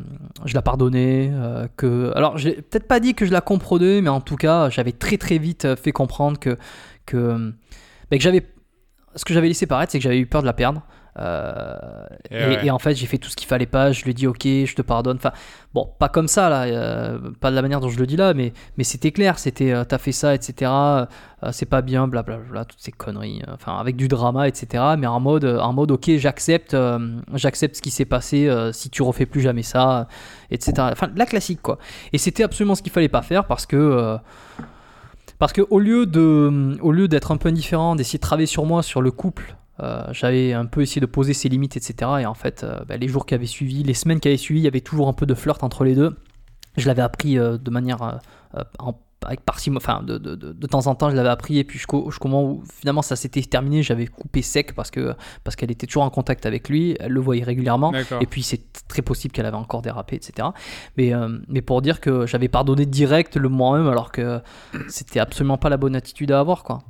je la pardonnais, euh, que, alors j'ai peut-être pas dit que je la comprenais, mais en tout cas, j'avais très très vite fait comprendre que que, ben, que j'avais ce que j'avais laissé paraître, c'est que j'avais eu peur de la perdre. Euh, et, en fait, j'ai fait tout ce qu'il fallait pas. Je lui ai dit, ok, je te pardonne. Enfin, bon, pas comme ça, là, euh, pas de la manière dont je le dis là, mais, mais c'était clair. C'était, euh, t'as fait ça, etc. c'est pas bien, blablabla, toutes ces conneries. Enfin, avec du drama, etc. Mais en mode, en mode ok, j'accepte, j'accepte ce qui s'est passé. si tu refais plus jamais ça, etc. Enfin, la classique, quoi. Et c'était absolument ce qu'il fallait pas faire parce que parce que au lieu de, au lieu d'être un peu indifférent, d'essayer de travailler sur moi, sur le couple, euh, j'avais un peu essayé de poser ses limites, etc. Et en fait, euh, bah, les jours qui avaient suivi, les semaines qui avaient suivi, il y avait toujours un peu de flirt entre les deux. Je l'avais appris euh, de manière avec parcimonie, enfin de, de, de, de temps en temps je l'avais appris et puis jusqu'au moment où finalement ça s'était terminé, j'avais coupé sec parce que parce qu'elle était toujours en contact avec lui, elle le voyait régulièrement et puis c'est très possible qu'elle avait encore dérapé, etc. Mais, euh, mais pour dire que j'avais pardonné direct le moment même alors que c'était absolument pas la bonne attitude à avoir quoi.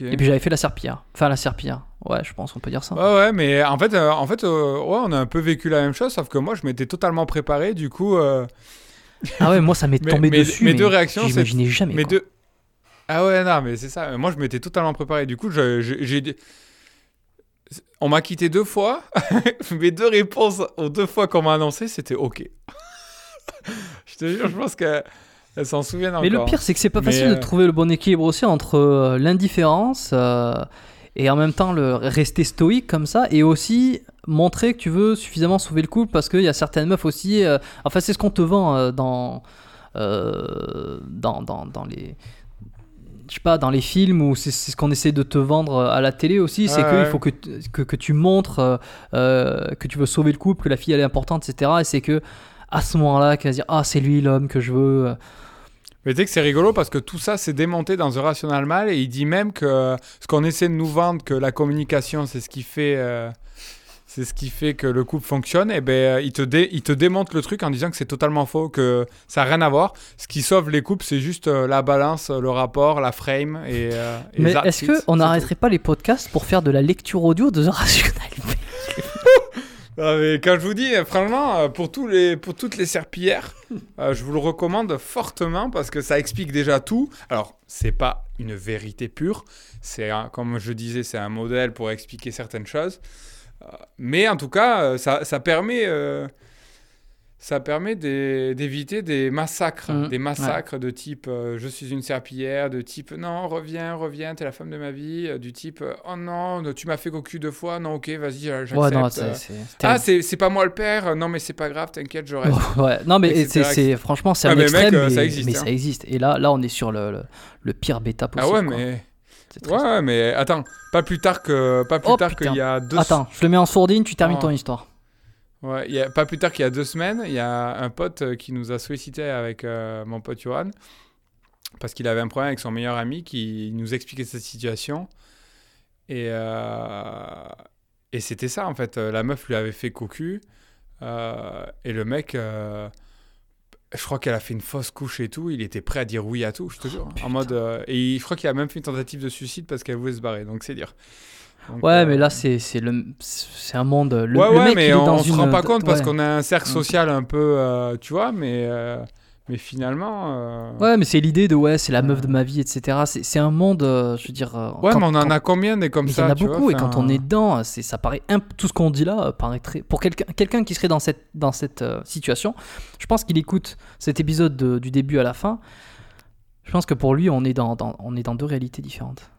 Et puis j'avais fait la serpillière, enfin la serpillière, ouais je pense on peut dire ça. Ouais, ouais, mais en fait, euh, en fait euh, ouais, on a un peu vécu la même chose, sauf que moi, je m'étais totalement préparé, du coup. euh, Ah ouais moi ça m'est Mais- tombé mais- dessus. mes mais deux réactions, J'imaginais jamais. Mais quoi. deux. Ah ouais, non, mais c'est ça. Moi, je m'étais totalement préparé. Du coup, j'ai. On m'a quitté deux fois. Mes deux réponses aux deux fois qu'on m'a annoncé, c'était OK. je te jure, je pense qu'elles s'en souviennent encore. Mais le pire, c'est que c'est pas Mais, facile de euh, trouver le bon équilibre aussi entre euh, l'indifférence euh, et en même temps le rester stoïque comme ça et aussi montrer que tu veux suffisamment sauver le couple parce qu'il y a certaines meufs aussi. euh, enfin, c'est ce qu'on te vend euh, dans, euh, dans, dans, dans les. Je sais pas, dans les films ou c'est ce qu'on essaie de te vendre à la télé aussi, c'est Ouais, qu'il ouais. faut que, que, que tu montres que tu veux sauver le couple, que la fille elle est importante, etc. Et c'est que à ce moment-là qu'elle va se dire Ah, c'est lui l'homme que je veux. Mais tu sais que c'est rigolo parce que tout ça, c'est démonté dans The Rational Mal et il dit même que ce qu'on essaie de nous vendre, que la communication, c'est ce qui fait. C'est ce qui fait que le couple fonctionne, et ben euh, il te, dé- il te démonte le truc en disant que c'est totalement faux, que ça n'a rien à voir. Ce qui sauve les couples, c'est juste euh, la balance, le rapport, la frame et. euh, et Mais est-ce it, qu'on n'arrêterait pas les podcasts pour faire de la lecture audio de The Rational mais quand je vous dis, franchement, pour, tous les, pour toutes les serpillères, euh, je vous le recommande fortement parce que ça explique déjà tout. Alors, c'est pas une vérité pure, c'est comme je disais, c'est un modèle pour expliquer certaines choses. Mais en tout cas, euh, ça, ça permet, euh, ça permet d'é- d'éviter des massacres, Mhm, des massacres de type euh, je suis une serpillière, de type non, reviens, reviens, t'es la femme de ma vie, du type oh non, tu m'as fait cocu deux fois, non, ok, vas-y, j'accepte. Ouais, Ah, c'est pas moi le père, non, mais c'est pas grave, t'inquiète, je reste. Ouais, non, mais c'est, franchement, c'est Ouais, un mais extrême, mec, mais, ça existe, mais hein. ça existe. Et là, là, on est sur le, le, le pire bêta ah possible. ouais, quoi. mais. Ouais, mais attends, pas plus tard que pas plus Oh, tard qu'il y a deux Attends, je le mets en sourdine, tu termines Oh. ton histoire. Ouais, il y a, pas plus tard qu'il y a deux semaines, il y a un pote euh, qui nous a sollicité avec euh, mon pote Johan parce qu'il avait un problème avec son meilleur ami qui nous expliquait cette situation. Et, euh, et c'était ça en fait. La meuf lui avait fait cocu euh, et le mec, je crois qu'elle a fait une fausse couche et tout. Il était prêt à dire oui à tout, je te jure. en mode, euh, et je crois qu'il a même fait une tentative de suicide parce qu'elle voulait se barrer. Donc c'est dire. Donc, Ouais, euh, mais là, c'est, c'est, le, c'est un monde. Le, ouais, le ouais, mec, mais il est on, dans on se rend pas compte parce qu'on a un cercle social un peu, euh, tu vois, mais, mais finalement. euh, Ouais, mais c'est l'idée de ouais, c'est la meuf de ma vie, etc. C'est, c'est un monde, euh, je veux dire. euh, Ouais, quand- mais on en quand- a combien des comme Mais il y ça en a vois, beaucoup, et quand on est dedans, c'est, ça paraît imp- tout ce qu'on dit là paraît très. Pour quelqu'un, quelqu'un qui serait dans cette, dans cette situation, je pense qu'il écoute cet épisode de- du début à la fin. Je pense que pour lui, on est dans, dans- on est dans deux réalités différentes.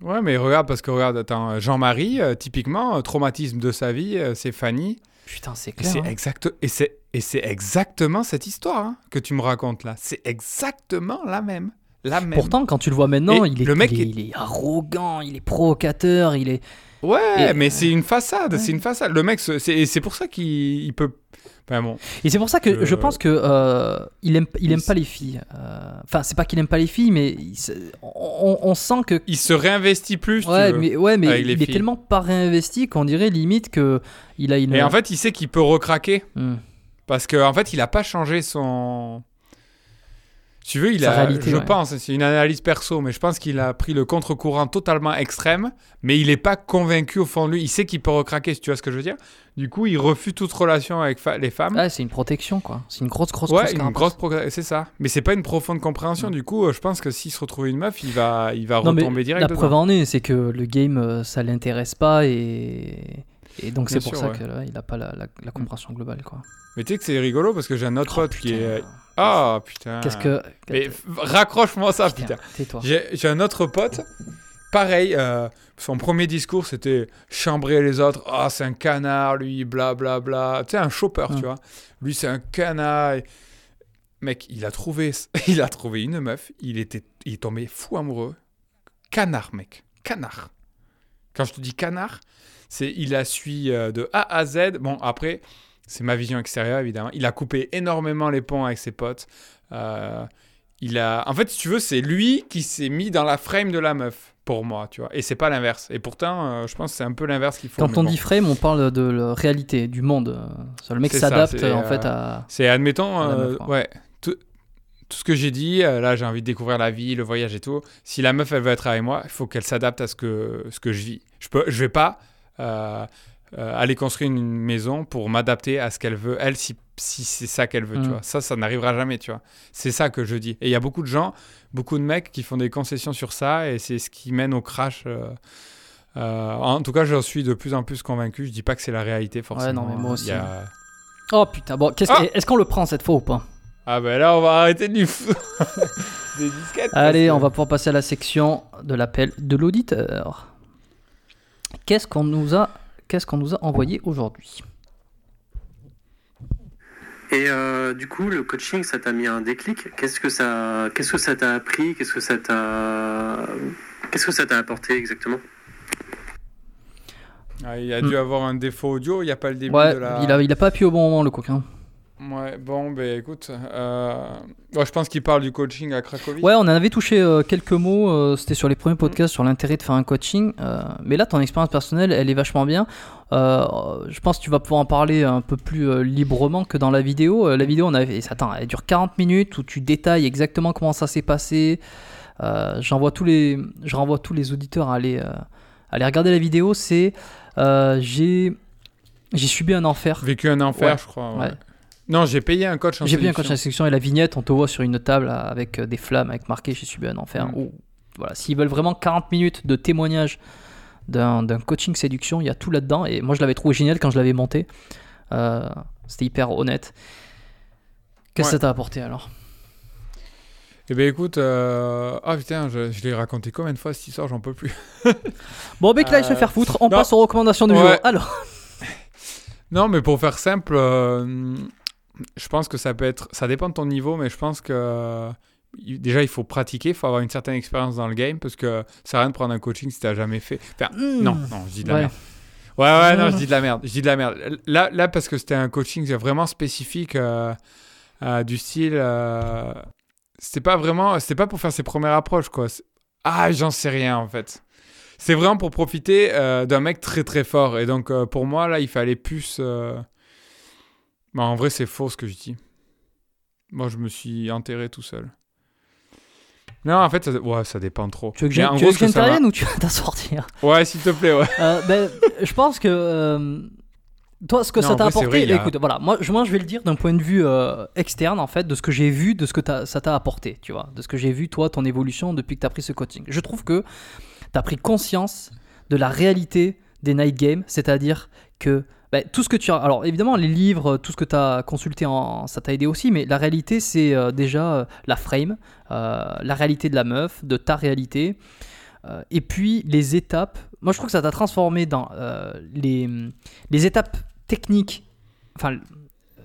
Ouais, mais regarde, parce que regarde, attends, Jean-Marie, typiquement, traumatisme de sa vie, c'est Fanny. Putain, c'est Et clair. c'est hein. exact, et c'est et c'est exactement cette histoire hein, que tu me racontes là. C'est exactement la même, la même. Pourtant, quand tu le vois maintenant, Et il est, le mec il est, est- il est arrogant, il est provocateur, il est. ouais, et- mais c'est une façade, ouais. c'est une façade. Le mec, c'est pour ça qu'il il peut. Enfin bon. Et c'est pour ça que Je- je pense que euh, il aime, il aime Il- pas les filles. Euh, Enfin, c'est pas qu'il aime pas les filles, mais il se- on, on sent que Il se réinvestit plus. Ouais, mais, ouais, mais il est tellement pas réinvesti qu'on dirait limite que il a une. Et en fait, il sait qu'il peut recraquer. Hmm. Parce qu'en en fait, il a pas changé son. Tu veux, il a. réalité, je ouais. pense, c'est une analyse perso, mais je pense qu'il a pris le contre-courant totalement extrême, mais il est pas convaincu au fond de lui. Il sait qu'il peut recraquer, si tu vois ce que je veux dire. Du coup, il refuse toute relation avec fa- les femmes. Ouais, c'est une protection quoi. C'est une grosse, grosse, ouais, grosse une grosse c'est ça. Mais c'est pas une profonde compréhension. Du coup, euh, je pense que s'il se retrouve une meuf, il va, il va Non, mais retomber direct. la dedans. preuve en est, c'est que le game euh, ça l'intéresse pas et. Et donc c'est pour sûr, ça ouais. que là, il a pas la, la- la compréhension globale quoi. Mais tu sais que c'est rigolo parce que j'ai un autre Oh, pote qui putain. est. Ah putain. Qu'est-ce que. Mais raccroche-moi ça, putain. Tais-toi. J'ai j'ai un autre pote, pareil, euh, son premier discours c'était chambrer les autres. Ah, c'est un canard, lui, blablabla. Bla, bla. Tu sais, un chopper, Mm. tu vois. Lui, c'est un canard. Et- Mec, il a, trouvé, il a trouvé une meuf, il, était, il est tombé fou amoureux. Canard, mec. Canard. Quand je te dis canard, c'est il la suit euh, de A à Z. Bon, après, c'est ma vision extérieure, évidemment. Il a coupé énormément les ponts avec ses potes. Euh, il a. En fait, si tu veux, c'est lui qui s'est mis dans la frame de la meuf pour moi, tu vois. Et c'est pas l'inverse. Et pourtant, euh, je pense que c'est un peu l'inverse qu'il faut. Quand on bon. dit frame, on parle de la réalité, du monde. Le mec s'adapte en euh, fait à. C'est, admettons, meuf, ouais, tout, ce que j'ai dit, là, j'ai envie de découvrir la vie, le voyage et tout. Si la meuf, elle veut être avec moi, il faut qu'elle s'adapte à ce que, ce que je vis. Je peux, je vais pas aller construire une maison pour m'adapter à ce qu'elle veut, elle, si, si c'est ça qu'elle veut, tu Mm. vois. Ça, ça n'arrivera jamais, tu vois. C'est ça que je dis. Et il y a beaucoup de gens, beaucoup de mecs qui font des concessions sur ça, et c'est ce qui mène au crash. euh, euh, en tout cas, j'en suis de plus en plus convaincu. Je dis pas que c'est la réalité, forcément. non, mais moi Il y a- Oh putain, bon, qu'est-ce Ah est-ce qu'on le prend cette fois ou pas? Ah ben là, on va arrêter de lui des disquettes. Allez, on va pouvoir passer à la section de l'appel de l'auditeur. Qu'est-ce qu'on nous a, qu'est-ce qu'on nous a envoyé aujourd'hui? Et euh, du coup, le coaching, ça t'a mis un déclic? Qu'est-ce que ça, qu'est-ce que ça t'a appris? Qu'est-ce que ça t'a, qu'est-ce que ça t'a apporté exactement? Ah, il a dû avoir un défaut audio, il n'y a pas le début Hmm. Ouais, de la... il a, il a pas appuyé au bon moment le coquin. Ouais, bon, ben écoute, euh, je pense qu'il parle du coaching à Cracovie. Ouais, on en avait touché euh, quelques mots. euh, C'était sur les premiers podcasts sur l'intérêt de faire un coaching. euh, mais là, ton expérience personnelle, elle est vachement bien. Je pense que tu vas pouvoir en parler un peu plus librement que dans la vidéo. La vidéo, on avait, attends, elle dure 40 minutes où tu détailles exactement comment ça s'est passé. J'envoie tous les, je renvoie tous les auditeurs à aller, à aller regarder la vidéo. C'est, j'ai, j'ai subi un enfer. Vécu un enfer, Ouais. je crois. ouais. Ouais. Non, j'ai payé un coach en J'ai pris un coach en séduction. séduction et la vignette, on te voit sur une table avec euh, des flammes, avec marqué J'ai subi un enfer. Mm. Ou, voilà, s'ils veulent vraiment 40 minutes de témoignage d'un coaching séduction, il y a tout là-dedans. Et moi, je l'avais trouvé génial quand je l'avais monté. Euh, C'était hyper honnête. Qu'est-ce que Ouais. ça t'a apporté alors? Eh ben écoute, euh... ah putain, je, je l'ai raconté combien de fois cette histoire, j'en peux plus. Bon, là, il se Euh, faire foutre. On non. passe aux recommandations du Ouais. jour. Alors, Non, mais pour faire simple, je pense que ça peut être. Ça dépend de ton niveau, mais je pense que. Déjà, il faut pratiquer, il faut avoir une certaine expérience dans le game parce que ça sert à rien de prendre un coaching si t'as jamais fait. Enfin, non, non, je dis de la Ouais. merde. Ouais, ouais, non, je dis de la merde. Je dis de la merde. Là, là parce que c'était un coaching vraiment spécifique euh, euh, du style. euh, c'était pas vraiment. C'était pas pour faire ses premières approches, quoi. Ah, j'en sais rien, en fait. C'est vraiment pour profiter euh, d'un mec très très fort. Et donc, pour moi, là, il fallait plus. Bah, en vrai, c'est faux ce que je dis. Moi, je me suis enterré tout seul. Non, en fait, ça, ouais, ça dépend trop. tu veux que je j'intervienne ou tu vas t'en sortir? Ouais, s'il te plaît, ouais. Euh, ben, je pense que euh, toi, ce que Non, ça en t'a vrai, c'est apporté, vrai, il y a- écoute, voilà, moi, je- moi, je vais le dire d'un point de vue euh, externe, en fait, de ce que j'ai vu, de ce que t'as- ça t'a apporté, tu vois, de ce que j'ai vu, toi, ton évolution depuis que tu as pris ce coaching. Je trouve que tu as pris conscience de la réalité des night games, c'est-à-dire que ben, tout ce que tu as. Alors, évidemment, les livres, tout ce que tu as consulté, en, ça t'a aidé aussi, mais la réalité, c'est euh, déjà euh, la frame, euh, la réalité de la meuf, de ta réalité. Euh, et puis les étapes, moi je trouve que ça t'a transformé dans euh, les, les étapes techniques, enfin euh,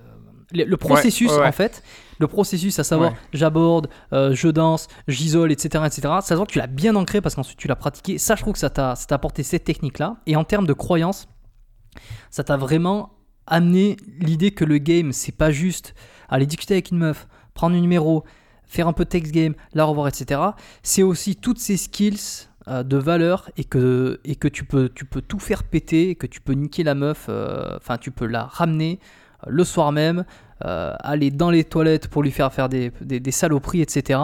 le, le processus ouais, ouais. en fait, le processus à savoir j'aborde, euh, je danse, j'isole, etc., etc. Ça se voit que tu l'as bien ancré parce qu'ensuite tu l'as pratiqué. Ça je trouve que ça t'a apporté cette technique là. Et en termes de croyance, ça t'a vraiment amené l'idée que le game c'est pas juste aller discuter avec une meuf, prendre un numéro, faire un peu de text game, la revoir, etc. C'est aussi toutes ces skills euh, de valeur et que, tu, peux, tout faire péter, que tu peux niquer la meuf, euh, enfin tu peux la ramener euh, le soir même, aller dans les toilettes pour lui faire faire des, des saloperies, etc.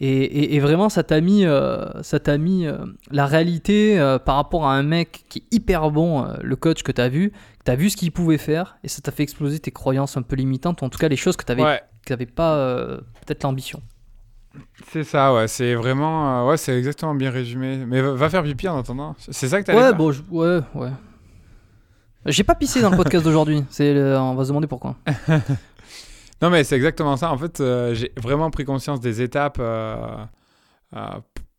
Et, et- et vraiment, ça t'a mis, euh, ça t'a mis euh, la réalité euh, par rapport à un mec qui est hyper bon, euh, le coach que tu as vu, que tu as vu ce qu'il pouvait faire, et ça t'a fait exploser tes croyances un peu limitantes, ou en tout cas les choses que tu n'avais Ouais, pas euh, peut-être l'ambition. c'est ça, ouais. C'est vraiment. euh, ouais, c'est exactement bien résumé. Mais va, va faire pipi en attendant. C'est ça que t'as Ouais, bon, je- ouais, ouais. J'ai pas pissé dans le podcast d'aujourd'hui, c'est le- on va se demander pourquoi. Non, mais c'est exactement ça. En fait, euh, j'ai vraiment pris conscience des étapes euh, euh,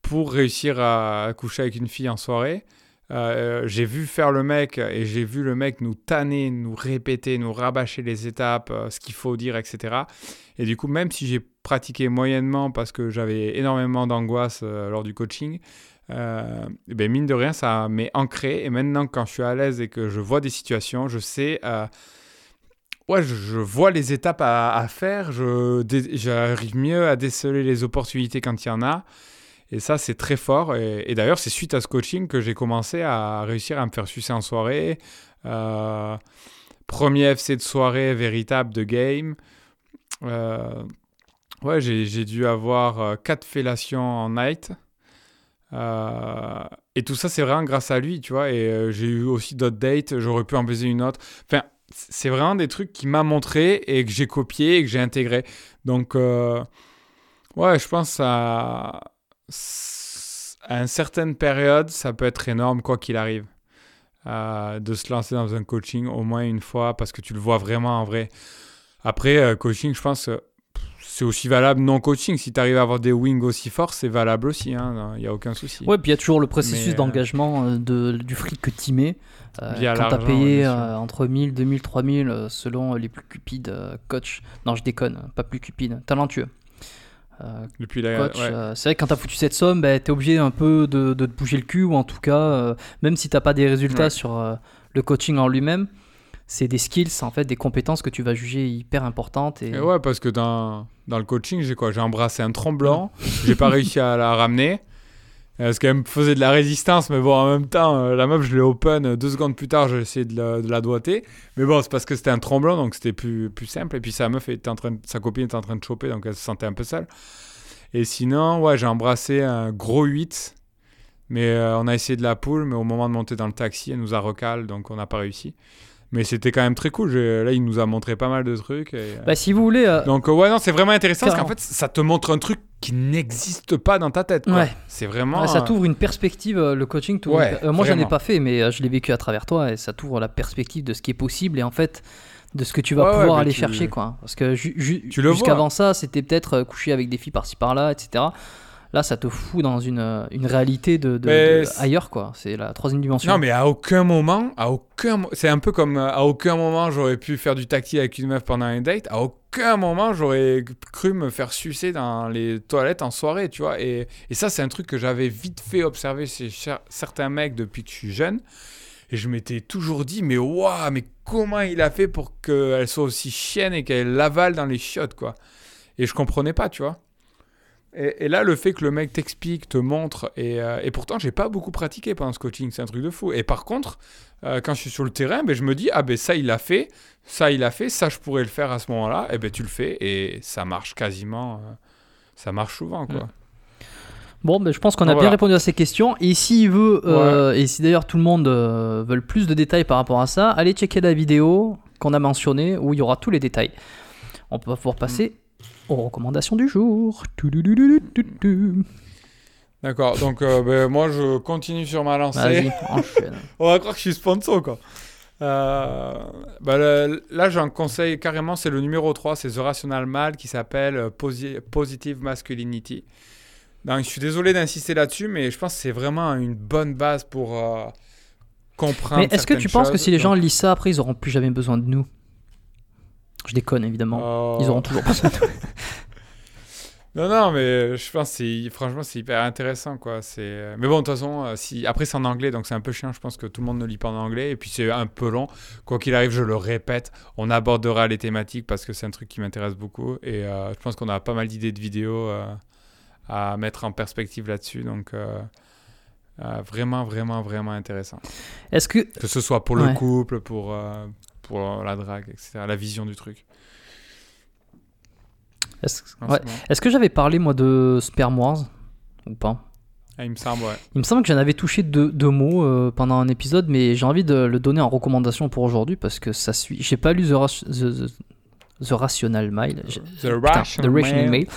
pour réussir à coucher avec une fille en soirée. J'ai vu faire le mec et j'ai vu le mec nous tanner, nous répéter, nous rabâcher les étapes, ce qu'il faut dire, etc. Et du coup, même si j'ai pratiqué moyennement parce que j'avais énormément d'angoisse lors du coaching, ben mine de rien, ça m'est ancré. Et maintenant, quand je suis à l'aise et que je vois des situations, je sais ouais, je, vois les étapes à, à faire, j'arrive mieux à déceler les opportunités quand il y en a. Et ça, c'est très fort. Et, d'ailleurs, c'est suite à ce coaching que j'ai commencé à réussir à me faire sucer en soirée. Euh, premier FC de soirée véritable de game. Euh, ouais, j'ai, dû avoir euh, quatre fellations en night. Euh, et tout ça, c'est vraiment grâce à lui, tu vois. Et euh, j'ai eu aussi d'autres dates, j'aurais pu en baiser une autre. Enfin, c'est vraiment des trucs qu'il m'a montré et que j'ai copié et que j'ai intégré. Donc, euh, ouais, je pense à, à une certaine période, ça peut être énorme, quoi qu'il arrive. Euh, de se lancer dans un coaching au moins une fois parce que tu le vois vraiment en vrai. Après, euh, coaching, je pense, c'est aussi valable non coaching. Si tu arrives à avoir des wings aussi forts, c'est valable aussi. Il n'y a aucun souci. Ouais, puis il y a toujours le processus euh, d'engagement euh, de, du fric que tu mets. Euh, quand t'as payé ouais, euh, entre 1000, 2000, 3000 euh, selon les plus cupides coachs. Non, je déconne, pas plus cupides, talentueux. Depuis la, coach, ouais. c'est vrai que quand t'as foutu cette somme, bah, t'es obligé un peu de, de te bouger le cul ou en tout cas, même si t'as pas des résultats Ouais. sur le coaching en lui-même, c'est des skills, en fait, des compétences que tu vas juger hyper importantes. Et... Et ouais, parce que dans, dans le coaching, j'ai quoi? J'ai embrassé un tremblant, j'ai pas réussi à la ramener. Euh, Ce qui me faisait de la résistance, mais bon, en même temps, euh, la meuf, je l'ai open. euh, Deux secondes plus tard, j'ai essayé de la, de la doigter. Mais bon, c'est parce que c'était un tremblant, donc c'était plus, plus simple. Et puis sa meuf était en train de- sa copine était en train de choper, donc elle se sentait un peu seule. Et sinon, ouais, j'ai embrassé un gros 8. Mais euh, on a essayé de la poule, mais au moment de monter dans le taxi, elle nous a recalé, donc on n'a pas réussi. Mais c'était quand même très cool. Là, il nous a montré pas mal de trucs. et, euh, Bah, si vous voulez. euh, donc ouais, non, c'est vraiment intéressant parce qu'en fait, ça te montre un truc qui n'existe pas dans ta tête. quoi. Ouais. C'est vraiment. Ouais, ça euh, t'ouvre une perspective, le coaching. t'ouvre Ouais, une moi, j'en ai pas fait, mais je l'ai vécu à travers toi et ça t'ouvre la perspective de ce qui est possible et en fait de ce que tu vas pouvoir aller tu- chercher. quoi. Parce que ju- ju- jusqu'avant ça, c'était peut-être coucher avec des filles par-ci par-là, etc. Là, ça te fout dans une, une réalité de, de- ailleurs, quoi. C'est la troisième dimension. Non, mais à aucun moment, à aucun, c'est un peu comme euh, à aucun moment j'aurais pu faire du tactile avec une meuf pendant un date. À aucun moment j'aurais cru me faire sucer dans les toilettes en soirée, tu vois. Et, et ça, c'est un truc que j'avais vite fait observer chez certains mecs depuis que je suis jeune. Et je m'étais toujours dit, mais waouh, mais comment il a fait pour qu'elle soit aussi chienne et qu'elle l'avale dans les chiottes, quoi. Et je comprenais pas, tu vois. Et, et là, le fait que le mec t'explique, te montre, et, euh, et pourtant, j'ai pas beaucoup pratiqué pendant ce coaching, c'est un truc de fou. Et par contre, euh, quand je suis sur le terrain, ben, je me dis, ah ben ça, il l'a fait, ça, il l'a fait, ça, je pourrais le faire à ce moment-là, et ben tu le fais, et ça marche quasiment, euh, ça marche souvent, quoi. Mm. Bon, ben, je pense qu'on a Donc, bien répondu à ces questions. Et s'il veut, euh, et si d'ailleurs tout le monde veut plus de détails par rapport à ça, allez checker la vidéo qu'on a mentionnée où il y aura tous les détails. On va pouvoir passer aux recommandations du jour. D'accord, donc euh, ben, moi, je continue sur ma lancée. On va croire que je suis sponsor, quoi. Euh, bah, le- là, j'en conseille carrément, c'est le numéro 3, c'est The Rational Mal qui s'appelle euh, Posi- Positive Masculinity. Donc, je suis désolé d'insister là-dessus, mais je pense que c'est vraiment une bonne base pour euh, comprendre. Mais est-ce que tu penses que si les gens Donc, lisent ça, après, ils auront plus jamais besoin de nous? Je déconne, évidemment. euh, Ils auront toujours. Non, non, mais je pense que franchement, c'est hyper intéressant, quoi. C'est... euh, Mais bon, de toute façon, euh, si... après, c'est en anglais, donc c'est un peu chiant. Je pense que tout le monde ne lit pas en anglais. Et puis, c'est un peu long. Quoi qu'il arrive, je le répète, on abordera les thématiques parce que c'est un truc qui m'intéresse beaucoup. Et euh, je pense qu'on a pas mal d'idées de vidéos euh, à mettre en perspective là-dessus. Donc, euh, euh, vraiment, vraiment, vraiment intéressant. Est-ce que. Que ce soit pour le couple, pour, euh, pour la drague, etc. La vision du truc. Est-ce ouais. que j'avais parlé, moi, de Sperm Wars Ou pas? Ah, il me semble, ouais. Il me semble que j'en avais touché deux, deux mots euh, pendant un épisode, mais j'ai envie de le donner en recommandation pour aujourd'hui parce que ça suit. J'ai pas lu The, Ras- The- The- The Rational Mile. J'ai- The Rational Mile. Mile.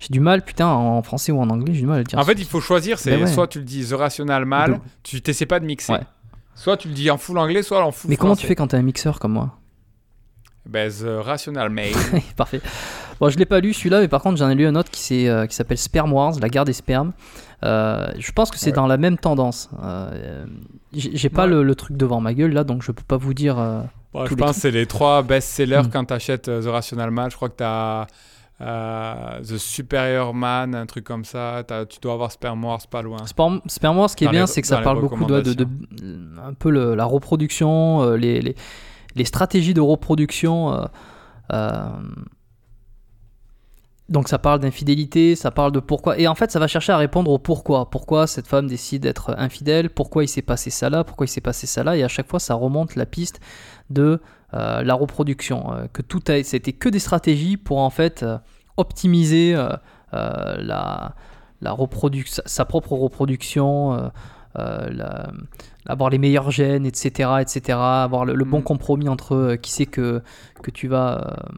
J'ai du mal, putain, en français ou en anglais, j'ai du mal à le dire. En fait, il faut choisir. C'est Ben ouais. soit tu le dis The Rational Mal, De- tu t'essaies pas de mixer. Ouais. Soit tu le dis en full anglais, soit en full mais comment tu fais quand t'es un mixeur comme moi Ben, The Rational Male. Parfait. Bon, je l'ai pas lu celui-là, mais par contre, j'en ai lu un autre qui, euh, qui s'appelle Sperm Wars, la guerre des spermes. Euh, je pense que c'est Ouais. dans la même tendance. Euh, j'ai pas Ouais. le, le truc devant ma gueule là, donc je peux pas vous dire. euh, Bon, je Tous les pense que c'est les trois best-sellers Mm. quand tu achètes The Rational Man. Je crois que tu as The Superior Man, un truc comme ça. Tu dois avoir Sperm Wars pas loin. Sperm, Sperm Wars, ce qui est Dans bien, c'est que ça parle beaucoup de, de- de- un peu le- la reproduction, euh, les, les, les stratégies de reproduction. euh, euh, donc ça parle d'infidélité, ça parle de pourquoi. Et en fait, ça va chercher à répondre au pourquoi. Pourquoi cette femme décide d'être infidèle, pourquoi il s'est passé ça là, pourquoi il s'est passé ça là. Et à chaque fois, ça remonte la piste de euh, la reproduction. euh, que tout a, c'était que des stratégies pour en fait euh, optimiser sa, propre reproduction, la- avoir les meilleurs gènes, etc., etc., avoir le, le bon Mm. compromis entre euh, qui c'est que, que tu vas, euh,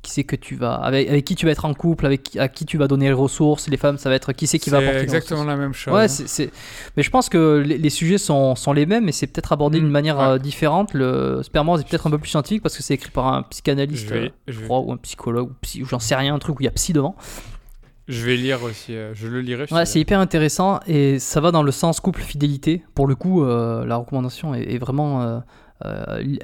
qui c'est que tu vas, avec, avec qui tu vas être en couple, avec à qui tu vas donner les ressources. Les femmes, ça va être qui c'est qui va C'est apporter exactement la même chose. Ouais, hein. c'est, mais je pense que les, les sujets sont, sont les mêmes, mais c'est peut-être abordé Mm, d'une manière ouais. euh, différente. Le spermose est peut-être un peu plus scientifique parce que c'est écrit par un psychanalyste, Je vais- euh, je je vais- crois, ou un psychologue, ou, psy, ou j'en sais rien, un truc où il y a psy devant. Je vais lire aussi. euh, je le lirai. je Ouais, c'est hyper intéressant et ça va dans le sens couple-fidélité. Pour le coup, euh, la recommandation est, est vraiment euh,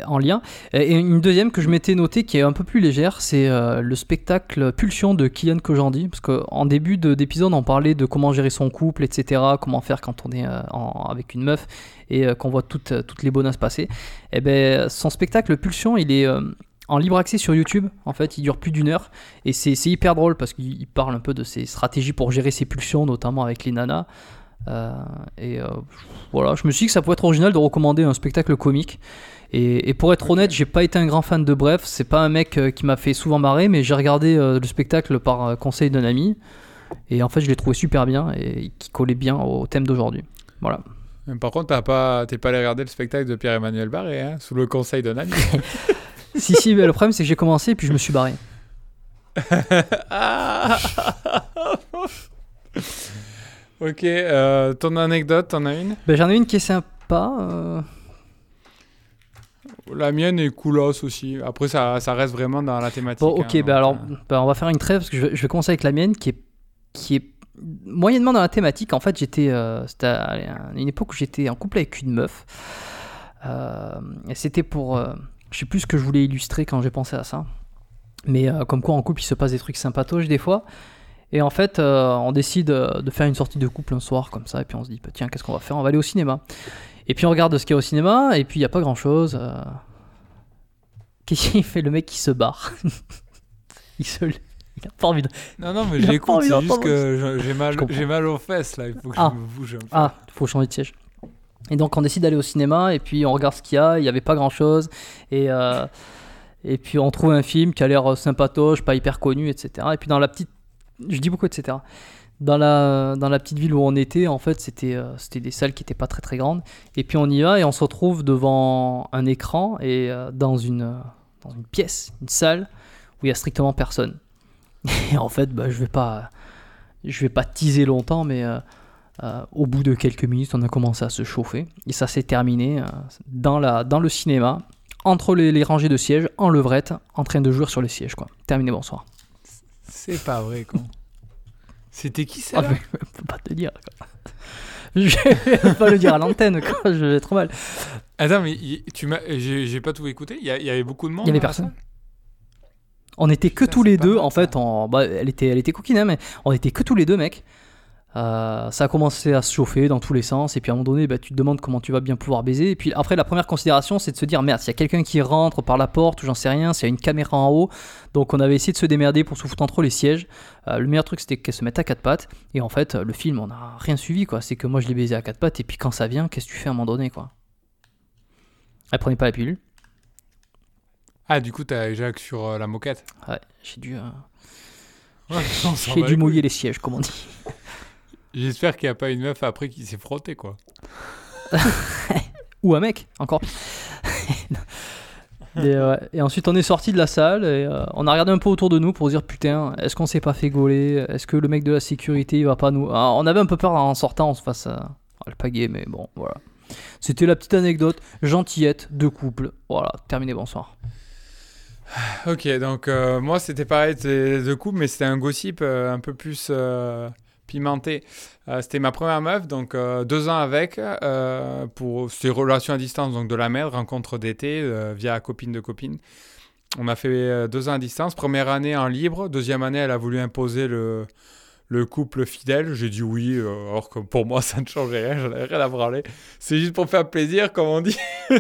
en lien. Et et une deuxième que je m'étais notée qui est un peu plus légère, c'est le spectacle Pulsion de Kylian Kojandi. Parce qu'en début de- d'épisode, on parlait de comment gérer son couple, etc. Comment faire quand on est en- avec une meuf et qu'on voit toutes, toutes les bonasses passer. Et ben, son spectacle Pulsion, il est. en libre accès sur YouTube, en fait, il dure plus d'une heure et c'est hyper drôle parce qu'il il parle un peu de ses stratégies pour gérer ses pulsions, notamment avec les nanas. Euh, et euh, voilà, je me suis dit que ça pourrait être original de recommander un spectacle comique. Et, et pour être honnête, j'ai pas été un grand fan de Bref. C'est pas un mec euh, qui m'a fait souvent marrer, mais j'ai regardé le spectacle par conseil d'un ami. Et en fait, je l'ai trouvé super bien et qui collait bien au thème d'aujourd'hui. Voilà. Par contre, t'as pas, t'es pas allé regarder le spectacle de Pierre-Emmanuel Barré, hein, sous le conseil d'un ami. si, si, mais le problème, c'est que j'ai commencé et puis je me suis barré. Ok, euh, ton anecdote, t'en as une? Ben, J'en ai une qui est sympa. euh, La mienne est coolos aussi. Après, ça, ça reste vraiment dans la thématique. Bon, hein, ok, ben donc, alors, euh, ben, on va faire une trêve parce que je vais, je vais commencer avec la mienne qui est, qui est moyennement dans la thématique. En fait, j'étais, euh, c'était à une époque où j'étais en couple avec une meuf. Euh, et c'était pour, euh, je sais plus ce que je voulais illustrer quand j'ai pensé à ça. Mais euh, comme quoi en couple il se passe des trucs sympatoches des fois. Et en fait, euh, on décide euh, de faire une sortie de couple un soir comme ça. Et puis on se dit, bah, tiens, qu'est-ce qu'on va faire? On va aller au cinéma. Et puis on regarde ce qu'il y a au cinéma. Et puis il n'y a pas grand chose. Qu'est-ce qu'il fait le mec qui se barre? Il se. Il a pas envie de. Non, non, mais j'écoute, c'est juste que mal, j'ai mal aux fesses, là. Il faut que Ah. je me bouge un peu. Ah, faut changer de siège. Et donc on décide d'aller au cinéma et puis on regarde ce qu'il y a. Il n'y avait pas grand chose. Et, euh, et puis on trouve un film qui a l'air sympatoche, pas hyper connu, etc. Et puis dans la petite. Je dis beaucoup, etc. Dans la, dans la petite ville où on était, en fait, c'était euh, des salles qui n'étaient pas très très grandes. Et puis on y va et on se retrouve devant un écran et euh, dans, une, dans une pièce, une salle où il y a strictement personne. Et en fait, bah, je vais vais pas teaser longtemps, mais euh, au bout de quelques minutes, on a commencé à se chauffer. Et ça s'est terminé euh, dans, la, dans le cinéma, entre les, les rangées de sièges, en levrette, en train de jouer sur les sièges. Quoi. Terminé, bonsoir. C'est pas vrai, con. C'était qui Ah, ça je peux pas te dire. quoi. Je vais pas le dire à l'antenne, quoi. je vais trop mal. Attends, mais tu m'as, j'ai pas tout écouté. Il y, avait beaucoup de monde. Il y avait personne. On était que tous les deux, en ça. fait, bah, elle, était, elle était coquine, hein, mais on était que tous les deux, mec. Euh, ça a commencé à se chauffer dans tous les sens, et puis à un moment donné, bah, tu te demandes comment tu vas bien pouvoir baiser. Et puis après, la première considération, c'est de se dire merde, s'il y a quelqu'un qui rentre par la porte, ou j'en sais rien, s'il y a une caméra en haut. Donc on avait essayé de se démerder pour se foutre entre les sièges. Euh, le meilleur truc, c'était qu'elle se mette à quatre pattes. Et en fait, le film, on n'a rien suivi, quoi. C'est que moi, je l'ai baisé à quatre pattes, et puis quand ça vient, qu'est-ce que tu fais à un moment donné, quoi? Elle prenait pas la pilule. Ah, du coup, t'as Jacques sur euh, la moquette? Ouais, j'ai dû, Ouais, j'ai dû mouiller les sièges, comme on dit. J'espère qu'il n'y a pas une meuf après qui s'est frottée, quoi. Ou un mec, encore et, ouais. et ensuite, on est sorti de la salle et euh, on a regardé un peu autour de nous pour dire putain, est-ce qu'on s'est pas fait gauler? Est-ce que le mec de la sécurité il va pas nous. Ah, on avait un peu peur en sortant, on se fasse euh, le pagaie, mais bon, voilà. C'était la petite anecdote gentillette de couple. Voilà, terminé, bonsoir. Ok, donc euh, moi c'était pareil de couple, mais c'était un gossip euh, un peu plus euh, pimenté. Euh, c'était ma première meuf, donc euh, deux ans avec, euh, pour c'était relation à distance, donc de la merde, rencontre d'été euh, via copine de copine. On a fait deux ans à distance. Première année en libre, deuxième année elle a voulu imposer le, le couple fidèle. J'ai dit oui, alors que pour moi ça ne changeait rien, j'en avais rien à branler. C'est juste pour faire plaisir, comme on dit.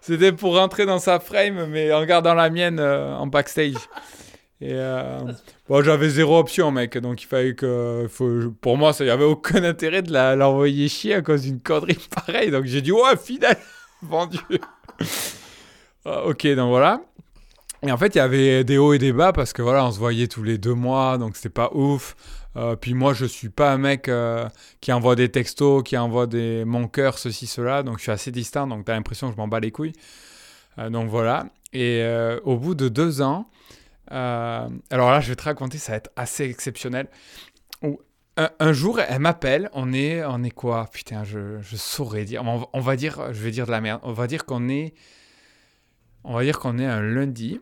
C'était pour rentrer dans sa frame, mais en gardant la mienne en backstage. Et euh, bon, j'avais zéro option, mec. Donc il fallait que. Pour moi, ça n'y avait aucun intérêt de l'envoyer chier à cause d'une connerie pareille. Donc j'ai dit, ouais, fidèle, vendu. Ah, ok, donc voilà. Et en fait, il y avait des hauts et des bas parce que voilà, on se voyait tous les deux mois, donc c'était pas ouf. Euh, puis moi, je suis pas un mec euh, qui envoie des textos, qui envoie des mon cœur, ceci, cela. Donc je suis assez distant, donc t'as l'impression que je m'en bats les couilles. Donc voilà. Et au bout de deux ans, alors là, je vais te raconter, ça va être assez exceptionnel. Où un, jour, elle m'appelle. On est, on est quoi? Putain, je, je saurais dire. On va dire, je vais dire de la merde. On va dire qu'on est, on va dire qu'on est un lundi.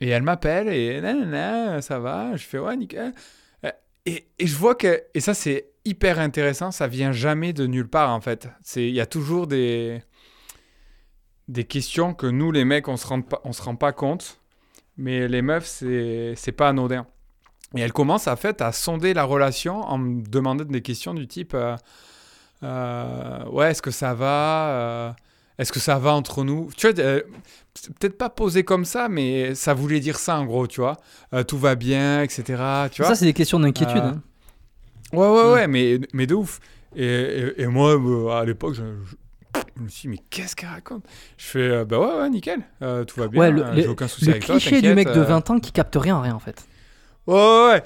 Et elle m'appelle et nanana, ça va? Je fais ouais, nickel. Euh, Et, et je vois que, et ça c'est hyper intéressant, ça vient jamais de nulle part en fait. C'est, il y a toujours des, des questions que nous les mecs on se rend pas, on se rend pas compte, mais les meufs c'est, pas anodin. Et elle commence en fait à sonder la relation en me demandant des questions du type, euh, euh, ouais, est-ce que ça va euh, Est-ce que ça va entre nous? Tu vois, peut-être pas posé comme ça, mais ça voulait dire ça en gros, tu vois. Tout va bien, etc. Tu vois Ça, c'est des questions d'inquiétude. Hein. Ouais, ouais, ouais, mais, mais de ouf. Et, et, et moi, à l'époque, je, je- me suis dit, mais qu'est-ce qu'elle raconte? Je fais, euh, bah ouais, ouais, nickel, euh, tout va bien, Ouais, le- euh, le- j'ai aucun souci Le avec toi, cliché du mec de euh. 20 ans qui capte rien, rien en fait. Ouais, ouais, ouais,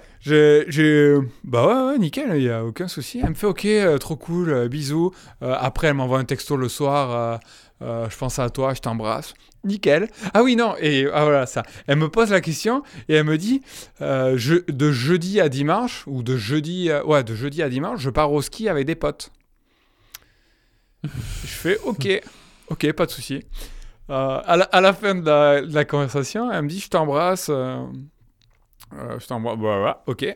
j'ai, bah ouais, ouais, nickel, il y a aucun souci. Elle me fait, ok, euh, trop cool, euh, bisous. Euh, après, elle m'envoie un texto le soir, euh, euh, je pense à toi, je t'embrasse. Nickel. Ah oui, non, et ah, voilà, ça. Elle me pose la question et elle me dit, euh, je, de jeudi à dimanche, ou de jeudi, ouais, de jeudi à dimanche, je pars au ski avec des potes. Je fais, ok, ok, pas de souci. Euh, à, la, fin de la, conversation, elle me dit, je t'embrasse. euh, euh, je t'envoie. Voilà, voilà, ok.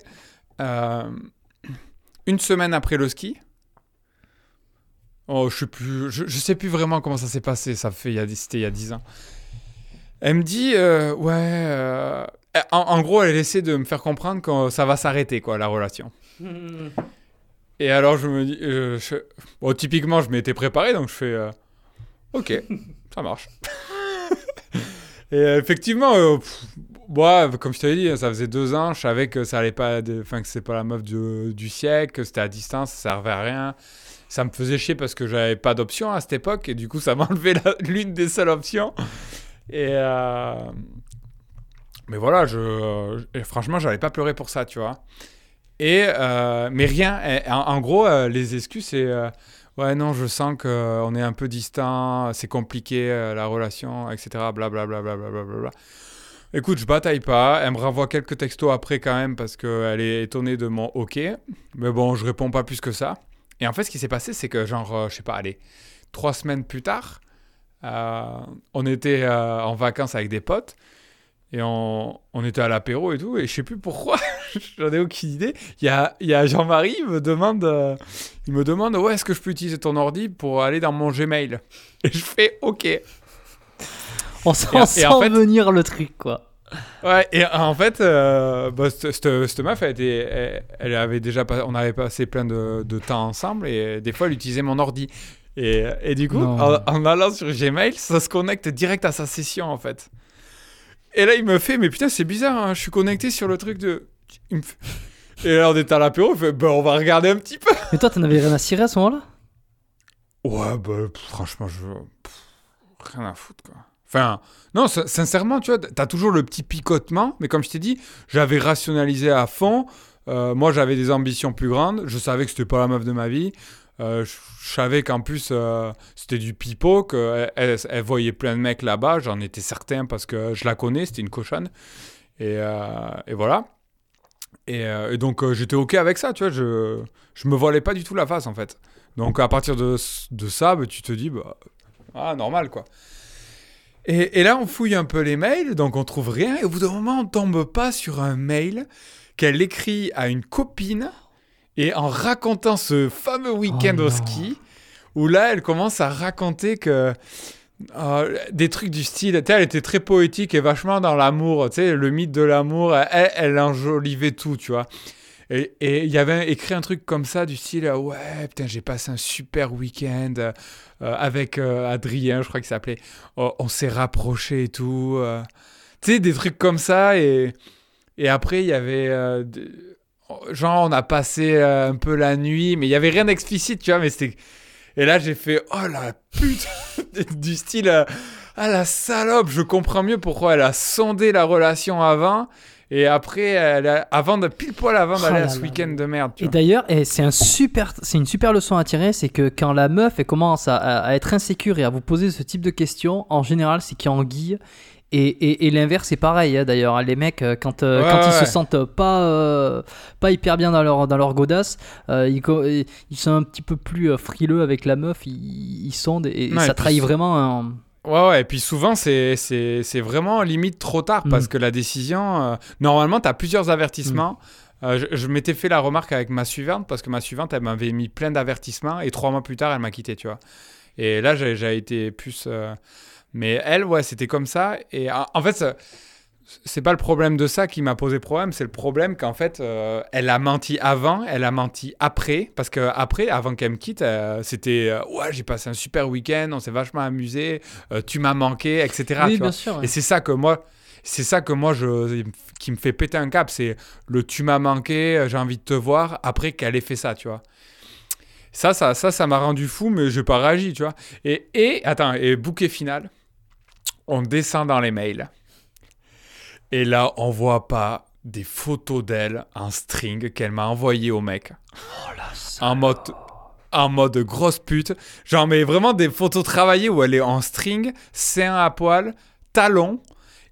Une semaine après le ski. Oh, je sais sais plus vraiment comment ça s'est passé. Ça fait. C'était il y a 10 ans. Elle me dit, ouais. en, en gros, elle essaie de me faire comprendre que ça va s'arrêter, quoi, la relation. Et alors, je me dis. euh, je- Bon, typiquement, je m'étais préparé, donc je fais. euh, ok, ça marche. Et euh, effectivement, euh, pff, comme je t'avais dit, ça faisait deux ans, je savais que ça allait pas, enfin que c'est pas la meuf du, du siècle, que c'était à distance, ça servait à rien. Ça me faisait chier parce que j'avais pas d'option à cette époque et du coup ça la- l'une des seules options. Et mais voilà, je, et franchement, j'allais pas pleurer pour ça, tu vois. Et euh, mais rien. En, gros, euh, les excuses, c'est euh, ouais non, je sens que on est un peu distant, c'est compliqué la relation, etc. Blablabla. Bla, bla, bla, bla, bla, bla. Écoute, je bataille pas. Elle me renvoie quelques textos après quand même parce qu'elle est étonnée de mon OK. Mais bon, je réponds pas plus que ça. Et en fait, ce qui s'est passé, c'est que genre, je sais pas, allez, trois semaines plus tard, on était en vacances avec des potes et on, on était à l'apéro et tout. Et je sais plus pourquoi, j'en ai aucune idée. Il y a, y a Jean-Marie, il me demande, euh, il me demande, ouais, est-ce que je peux utiliser ton ordi pour aller dans mon Gmail? Et je fais OK. On sent, Et- et en sent fait- venir le truc, quoi. Ouais, et en fait, euh, bah, cette- meuf, elle, était, elle, elle avait déjà pas, on avait passé plein de, de temps ensemble et des fois, elle utilisait mon ordi. Et, et du coup, en allant sur Gmail, ça se connecte direct à sa session en fait. Et là, il me fait, mais putain, c'est bizarre, hein, je suis connecté sur le truc de. il me fait- Et là, on était à l'apéro, il fait, bah, on va regarder un petit peu. Mais toi, t'en avais rien à cirer à ce moment-là? Ouais, bah, pff, franchement, je. pff, rien à foutre, quoi. Enfin, non, sin- sincèrement, tu vois, t'as toujours le petit picotement, mais comme je t'ai dit, j'avais rationalisé à fond. Euh, moi, j'avais des ambitions plus grandes. Je savais que c'était pas la meuf de ma vie. Euh, je, savais qu'en plus, euh, c'était du pipeau, qu'elle elle, elle voyait plein de mecs là-bas. J'en étais certain parce que je la connais, c'était une cochonne. Et, euh, voilà. Et, euh, et donc, euh, j'étais OK avec ça, tu vois. Je, je me voilais pas du tout la face, en fait. Donc, à partir de, de ça, bah, tu te dis, bah, ah, normal, quoi. Et, et là, on fouille un peu les mails, donc on trouve rien. Et au bout d'un moment, on tombe pas sur un mail qu'elle écrit à une copine et en racontant ce fameux week-end Oh au ski, où là, elle commence à raconter que euh, des trucs du style, tu sais, elle était très poétique et vachement dans l'amour, tu sais, le mythe de l'amour, elle, elle enjolivait tout, tu vois. Et il y avait écrit un truc comme ça, du style Ouais, putain, j'ai passé un super week-end euh, avec euh, Adrien, je crois qu'il s'appelait. Oh, on s'est rapprochés et tout. euh. Tu sais, des trucs comme ça. Et, et après, il y avait. de- genre, on a passé euh, un peu la nuit, mais il y avait rien d'explicite, tu vois, mais c'était. Et là, j'ai fait Oh la pute Du style euh, Ah la salope, je comprends mieux pourquoi elle a sondé la relation avant. Et après, elle a- avant de pile poil avant Oh d'aller à ce week-end de merde. Tu Et d'ailleurs, et c'est un super, c'est une super leçon à tirer, c'est que quand la meuf elle commence à, à- à être insécure et à vous poser ce type de questions, en général, c'est qu'il y a anguille. Et, et, et l'inverse, c'est pareil hein, d'ailleurs. hein. Les mecs, euh, quand, euh, Ouais, quand ils ouais. se sentent pas, euh, pas hyper bien dans leur, dans leur godasse, euh, ils, sont un petit peu plus frileux avec la meuf, ils, ils sondent et, ça puis trahit vraiment un. Ouais, ouais, et puis souvent, c'est, c'est, c'est vraiment limite trop tard parce Mm. que la décision. normalement, tu as plusieurs avertissements. Mm. Je je m'étais fait la remarque avec ma suivante parce que ma suivante, elle m'avait mis plein d'avertissements et trois mois plus tard, elle m'a quitté, tu vois. Et là, j'ai, j'ai été plus. Mais elle, ouais, c'était comme ça. Et en, en fait, c'est pas le problème de ça qui m'a posé problème, c'est le problème qu'en fait, euh, elle a menti avant, elle a menti après, parce que après, avant qu'elle me quitte, euh, c'était euh, ouais, j'ai passé un super week-end, on s'est vachement amusé, tu m'as manqué, etc. oui, tu vois. sûr. ouais. Et c'est ça que moi, c'est ça que moi je, qui me fait péter un cap, c'est le tu m'as manqué, j'ai envie de te voir après qu'elle ait fait ça, tu vois. Ça, ça, ça, ça m'a rendu fou, mais j'ai pas réagi, tu vois. Et, et attends, et bouquet final, on descend dans les mails. Et là, on voit pas des photos d'elle en string qu'elle m'a envoyé au mec. en mode en mode grosse pute. Genre mais vraiment des photos travaillées où elle est en string, sein à poil, talons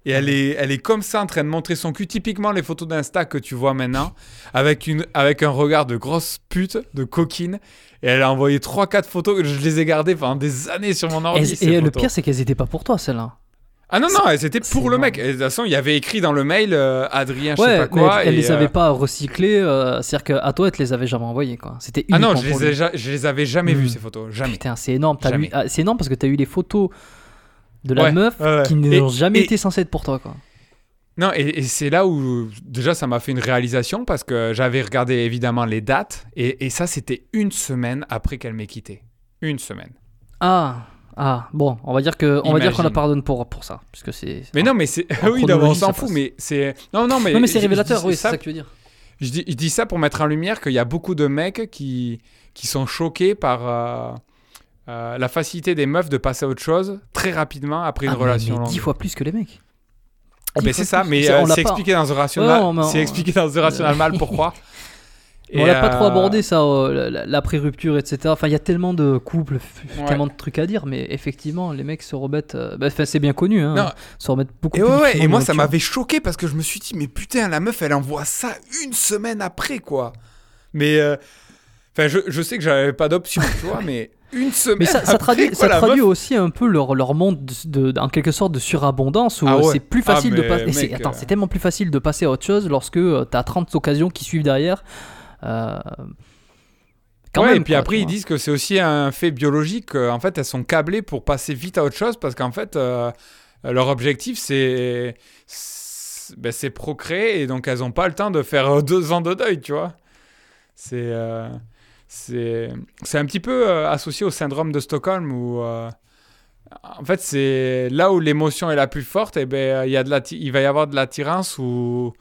et elle est, elle est comme ça en train de montrer son cul, typiquement les photos d'Insta que tu vois maintenant, avec, une, avec un regard de grosse pute, de coquine. Et elle a envoyé 3-4 photos, je les ai gardées pendant des années sur mon ordi. Et, et le pire, c'est qu'elles étaient pas pour toi, celles-là. Ah non, non, c'était pour le mec. Et de toute façon, il y avait écrit dans le mail euh, Adrien, je sais pas quoi. elle, elle et, les euh, avait pas recyclées, euh, c'est-à-dire qu'à toi, elle te les avait jamais envoyées, quoi. C'était Ah non, je les, ai lui. ja- je les avais jamais vues, Hmm. ces photos. Jamais. Putain, c'est énorme. Eu- ah, C'est énorme parce que t'as eu les photos de la Ouais, meuf ouais, qui n'ont jamais et- été censées être pour toi, quoi. Non, et, et c'est là où déjà ça m'a fait une réalisation parce que j'avais regardé évidemment les dates et, et ça c'était une semaine après qu'elle m'ait quitté. Une semaine. Ah, ah, bon, on va dire que, on va dire qu'on la pardonne pour pour ça, puisque c'est. Mais non, mais c'est. Oui, mais on s'en fout, passe. mais c'est. Non, non, mais. non, mais c'est révélateur, oui, c'est ça que tu veux dire. Je dis, je dis ça pour mettre en lumière qu'il y a beaucoup de mecs qui, qui sont choqués par euh, euh, la facilité des meufs de passer à autre chose très rapidement après une Ah, mais- relation mais longue. dix fois plus que les mecs. Ah, ben, c'est ça, plus. mais C'est- euh, pas- expliqué dans The Rational, Ouais, mais on- c'est expliqué dans The Rational Mal pourquoi. On Et, l'a pas euh, trop abordé ça, euh, la- l'après-rupture, etc. Enfin, il y a tellement de couples, Ouais. tellement de trucs à dire, mais effectivement, les mecs se remettent. euh, bah, enfin, c'est bien connu, hein. Non. Se remettent beaucoup Et plus ouais, et moi ça m'avait choqué parce que je me suis dit, mais putain, la meuf elle envoie ça une semaine après quoi. Mais. euh, Enfin, je, je sais que j'avais pas d'option, tu vois, mais une semaine Mais ça, ça après, traduit, quoi, ça traduit meuf- aussi un peu leur, leur monde de, de- en quelque sorte de surabondance où Ah euh, ouais. c'est plus Ah, facile de passer. c'est- mec, Attends, euh, c'est tellement plus facile de passer à autre chose lorsque euh, t'as 30 occasions qui suivent derrière. Euh, quand ouais, même, et puis quoi, après, ils disent que c'est aussi un fait biologique. euh, En fait, elles sont câblées pour passer vite à autre chose parce qu'en fait, euh, leur objectif, c'est ben, procréer et donc elles n'ont pas le temps de faire deux ans de deuil, tu vois. C'est euh, c'est un petit peu euh, associé au syndrome de Stockholm où en fait c'est là où l'émotion est la plus forte et ben il y a de la il va y avoir de l'attirance ou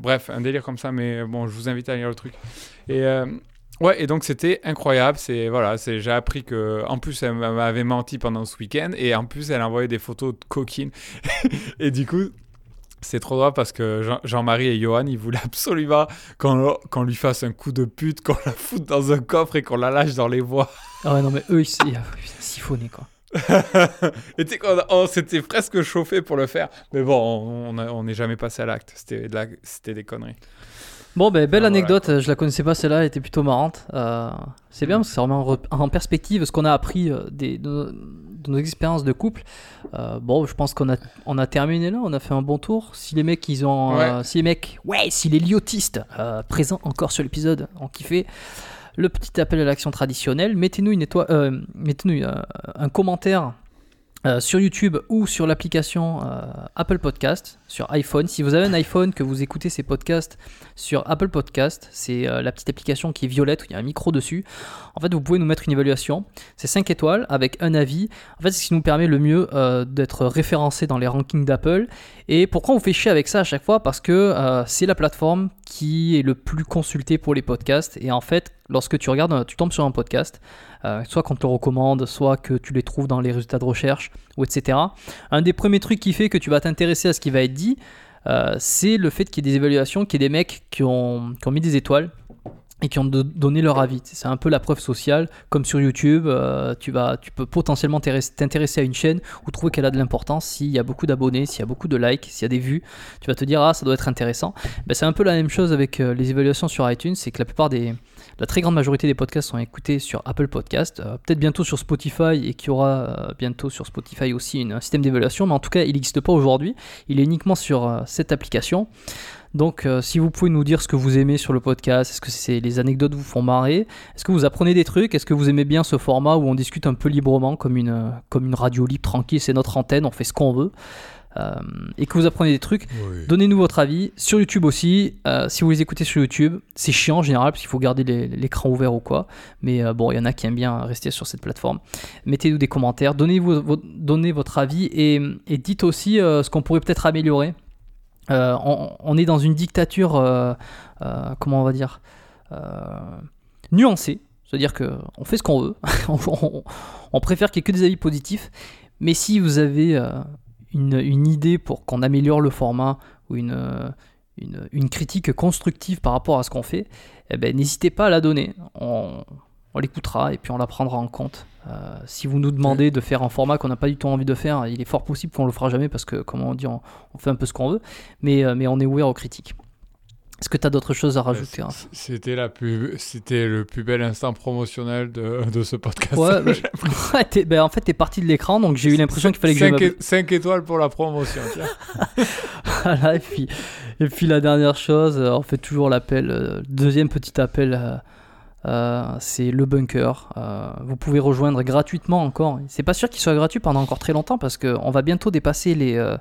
bref un délire comme ça mais bon je vous invite à lire le truc et euh, Ouais, et donc c'était incroyable. C'est voilà, c'est j'ai appris que en plus elle m'avait menti pendant ce week-end et en plus elle envoyait des photos de coquines. et du coup, c'est trop drôle parce que Jean- Jean-Marie et Johan, ils voulaient absolument qu'on qu'on lui fasse un coup de pute, qu'on la foute dans un coffre et qu'on la lâche dans les bois. Ah ouais, non, mais eux, ils ils- putain, siphonné quoi. et tu sais qu'on on s'était presque chauffé pour le faire, mais bon, on n'est jamais passé à l'acte. C'était de la- c'était des conneries. Bon, ben, belle Ah, anecdote, je la connaissais pas celle-là, elle était plutôt marrante. Euh, c'est bien parce que ça remet en, perspective ce qu'on a appris euh, des, de, de nos expériences de couple. Euh, bon, je pense qu'on a, on a terminé là, on a fait un bon tour. Si les mecs, ils ont. euh, si les mecs, ouais, si les liotistes euh, présents encore sur l'épisode ont kiffé, le petit appel à l'action traditionnel, mettez-nous euh, euh, un commentaire. euh, sur YouTube ou sur l'application Apple Podcast, sur iPhone. Si vous avez un iPhone, que vous écoutez ces podcasts sur Apple Podcast, c'est euh, la petite application qui est violette où il y a un micro dessus. En fait, vous pouvez nous mettre une évaluation. C'est 5 étoiles avec un avis. En fait, c'est ce qui nous permet le mieux euh, d'être référencé dans les rankings d'Apple. Et pourquoi on fait chier avec ça à chaque fois? Parce que euh, c'est la plateforme qui est le plus consultée pour les podcasts. Et en fait, lorsque tu regardes, tu tombes sur un podcast, soit qu'on te le recommande, soit que tu les trouves dans les résultats de recherche, ou etc. Un des premiers trucs qui fait que tu vas t'intéresser à ce qui va être dit, euh, c'est le fait qu'il y ait des évaluations, qu'il y ait des mecs qui ont, mis des étoiles et qui ont donné leur avis. C'est un peu la preuve sociale, comme sur YouTube, euh, tu, peux potentiellement t'intéresser- t'intéresser à une chaîne ou trouver qu'elle a de l'importance s'il y a beaucoup d'abonnés, s'il y a beaucoup de likes, s'il y a des vues, tu vas te dire ah ça doit être intéressant. Ben, c'est un peu la même chose avec euh, les évaluations sur iTunes, c'est que la plupart des, la très grande majorité des podcasts sont écoutés sur Apple Podcast, euh, peut-être bientôt sur Spotify et qu'il y aura euh, bientôt sur Spotify aussi un système d'évaluation, mais en tout cas il n'existe pas aujourd'hui, il est uniquement sur euh, cette application. Donc si vous pouvez nous dire ce que vous aimez sur le podcast, est-ce que c'est les anecdotes vous font marrer, est-ce que vous apprenez des trucs, est-ce que vous aimez bien ce format où on discute un peu librement comme une radio libre tranquille, c'est notre antenne, on fait ce qu'on veut? Euh, et que vous apprenez des trucs, Donnez-nous votre avis sur YouTube aussi. Euh, si vous les écoutez sur YouTube, c'est chiant en général parce qu'il faut garder l'écran ouvert ou quoi. Mais euh, bon, il y en a qui aiment bien rester sur cette plateforme. Mettez-nous des commentaires, donnez, vous, vo- donnez votre avis et, et dites aussi ce qu'on pourrait peut-être améliorer. Euh, on, on est dans une dictature, euh, euh, comment on va dire, nuancée. C'est-à-dire qu'on fait ce qu'on veut. on, on- préfère qu'il n'y ait que des avis positifs. Mais si vous avez une, idée pour qu'on améliore le format ou une, euh, une, critique constructive par rapport à ce qu'on fait, eh ben, n'hésitez pas à la donner. On, l'écoutera et puis on la prendra en compte. Euh, si vous nous demandez de faire un format qu'on n'a pas du tout envie de faire, il est fort possible qu'on le fera jamais parce que, comme on dit, on, on fait un peu ce qu'on veut, mais, euh, mais on est ouvert aux critiques. Est-ce que tu as d'autres choses à rajouter hein C'était la plus, c'était le plus bel instant promotionnel de, de ce podcast. Ouais, bah, Ouais, ben, en fait, t'es parti de l'écran, donc j'ai eu l'impression qu'il fallait que je 5, m'appelle- 5 étoiles pour la promotion. tiens. Voilà, et puis, et puis la dernière chose, euh, on fait toujours l'appel, euh, deuxième petit appel, euh, euh, c'est le bunker. Euh, vous pouvez rejoindre gratuitement encore. C'est pas sûr qu'il soit gratuit pendant encore très longtemps parce qu'on va bientôt dépasser les, euh,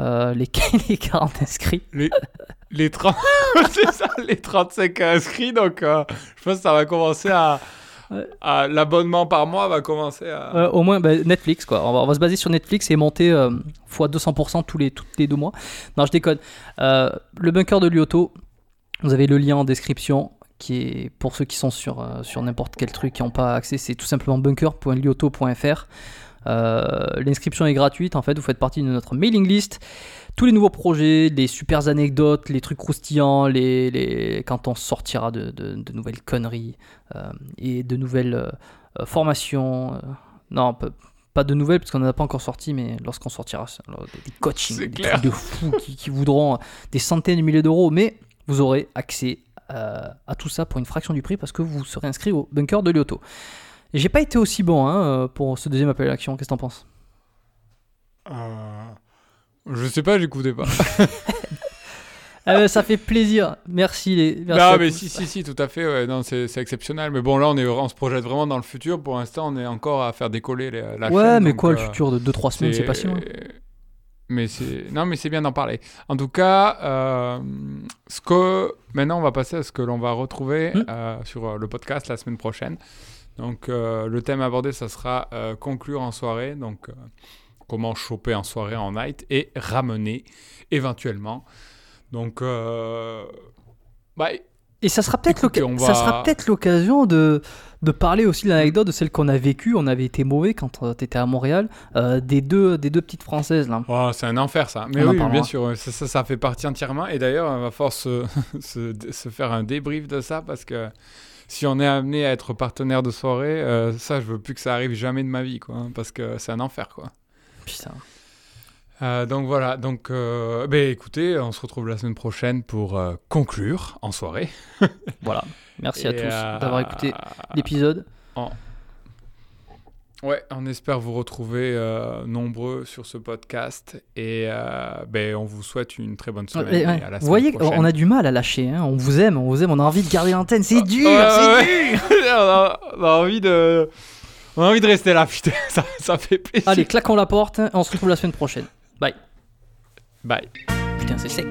euh, les, les 40 inscrits. Les, les 30, c'est ça, les 35 inscrits. Donc, euh, je pense que ça va commencer à, Ouais. à- l'abonnement par mois va commencer à. Euh, au moins bah, Netflix, quoi. On va, on va se baser sur Netflix et monter fois 200% tous les, toutes les deux mois. Non, je déconne. Le bunker de Lyoto, vous avez le lien en description qui est pour ceux qui sont sur, sur n'importe quel truc qui n'ont pas accès, c'est tout simplement bunker.lyoto.fr. Euh, L'inscription est gratuite, en fait, vous faites partie de notre mailing list. Tous les nouveaux projets, les super anecdotes, les trucs croustillants, les, les- quand on sortira de, de- de nouvelles conneries euh, et de nouvelles euh, formations. non, pas, de nouvelles parce qu'on n'en a pas encore sorti, mais lorsqu'on sortira, alors, des, des coachings, des clair. trucs de fous qui, qui voudront des centaines de milliers d'euros, mais vous aurez accès à tout ça pour une fraction du prix parce que vous serez inscrit au bunker de Lyoto. Et j'ai pas été aussi bon hein, euh, pour ce deuxième appel à l'action. Qu'est-ce que t'en penses? Euh, je sais pas, j'écoutais pas. Ah ben, Ça fait plaisir. Merci les. merci non, mais tous. si, si, si, tout à fait. Ouais, non, c'est c'est exceptionnel. Mais bon, là, on, est, on se projette vraiment dans le futur. Pour l'instant, on est encore à faire décoller les- la Ouais, chaîne, mais donc, quoi, le euh, futur de 2-3 semaines, c'est pas si loin. Mais c'est non, mais c'est bien d'en parler. En tout cas, euh, ce que maintenant on va passer à ce que l'on va retrouver euh, sur le podcast la semaine prochaine. Donc euh, le thème abordé, ça sera euh, conclure en soirée. Donc euh, comment choper en soirée en night et ramener éventuellement. Donc euh, bah, Et ça sera peut-être on ça sera l'occasion de, de parler aussi de l'anecdote de celle qu'on a vécue. On avait été mauvais quand tu étais à Montréal, euh, des, deux, des deux petites françaises là. Oh, c'est un enfer ça. Mais On en oui, bien sûr, ça, ça, ça fait partie entièrement. Et d'ailleurs, il va falloir se, se, se faire un débrief de ça parce que si on est amené à être partenaire de soirée, euh, ça, je veux plus que ça arrive jamais de ma vie, quoi. hein, parce que c'est un enfer, quoi. Putain. Euh, donc voilà, donc euh, ben, écoutez, on se retrouve la semaine prochaine pour euh, conclure en soirée. Voilà. Merci à tous d'avoir écouté l'épisode. Ouais, on espère vous retrouver euh, nombreux sur ce podcast et euh, ben, on vous souhaite une très bonne semaine. Ouais, et ouais. à la Vous voyez, prochaine. on a du mal à lâcher. hein. On vous aime, on vous aime, on a envie de garder l'antenne. C'est dur, Ouais, c'est dur. on, a, on a envie de, on a envie de rester là, putain, ça, ça fait plaisir. Allez, claquons la porte. On se retrouve la semaine prochaine. bye. putain, c'est sec.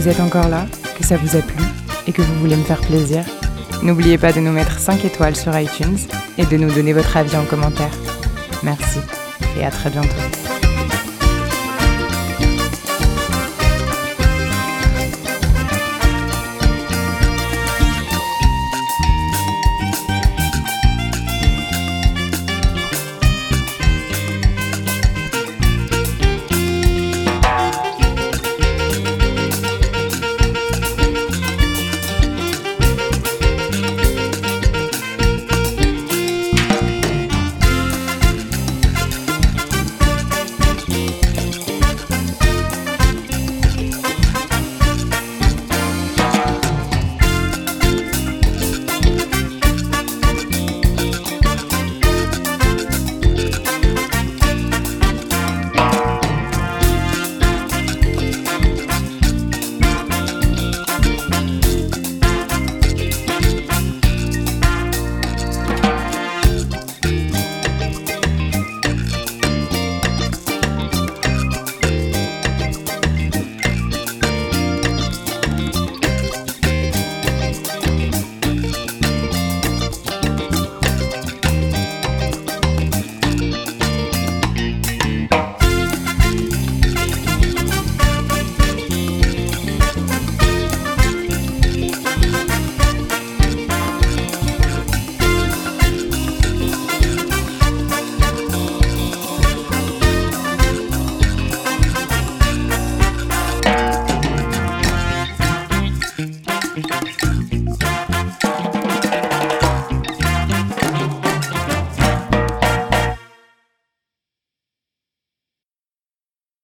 Vous êtes encore là, que ça vous a plu et que vous voulez me faire plaisir, n'oubliez pas de nous mettre 5 étoiles sur iTunes et de nous donner votre avis en commentaire. Merci et à très bientôt.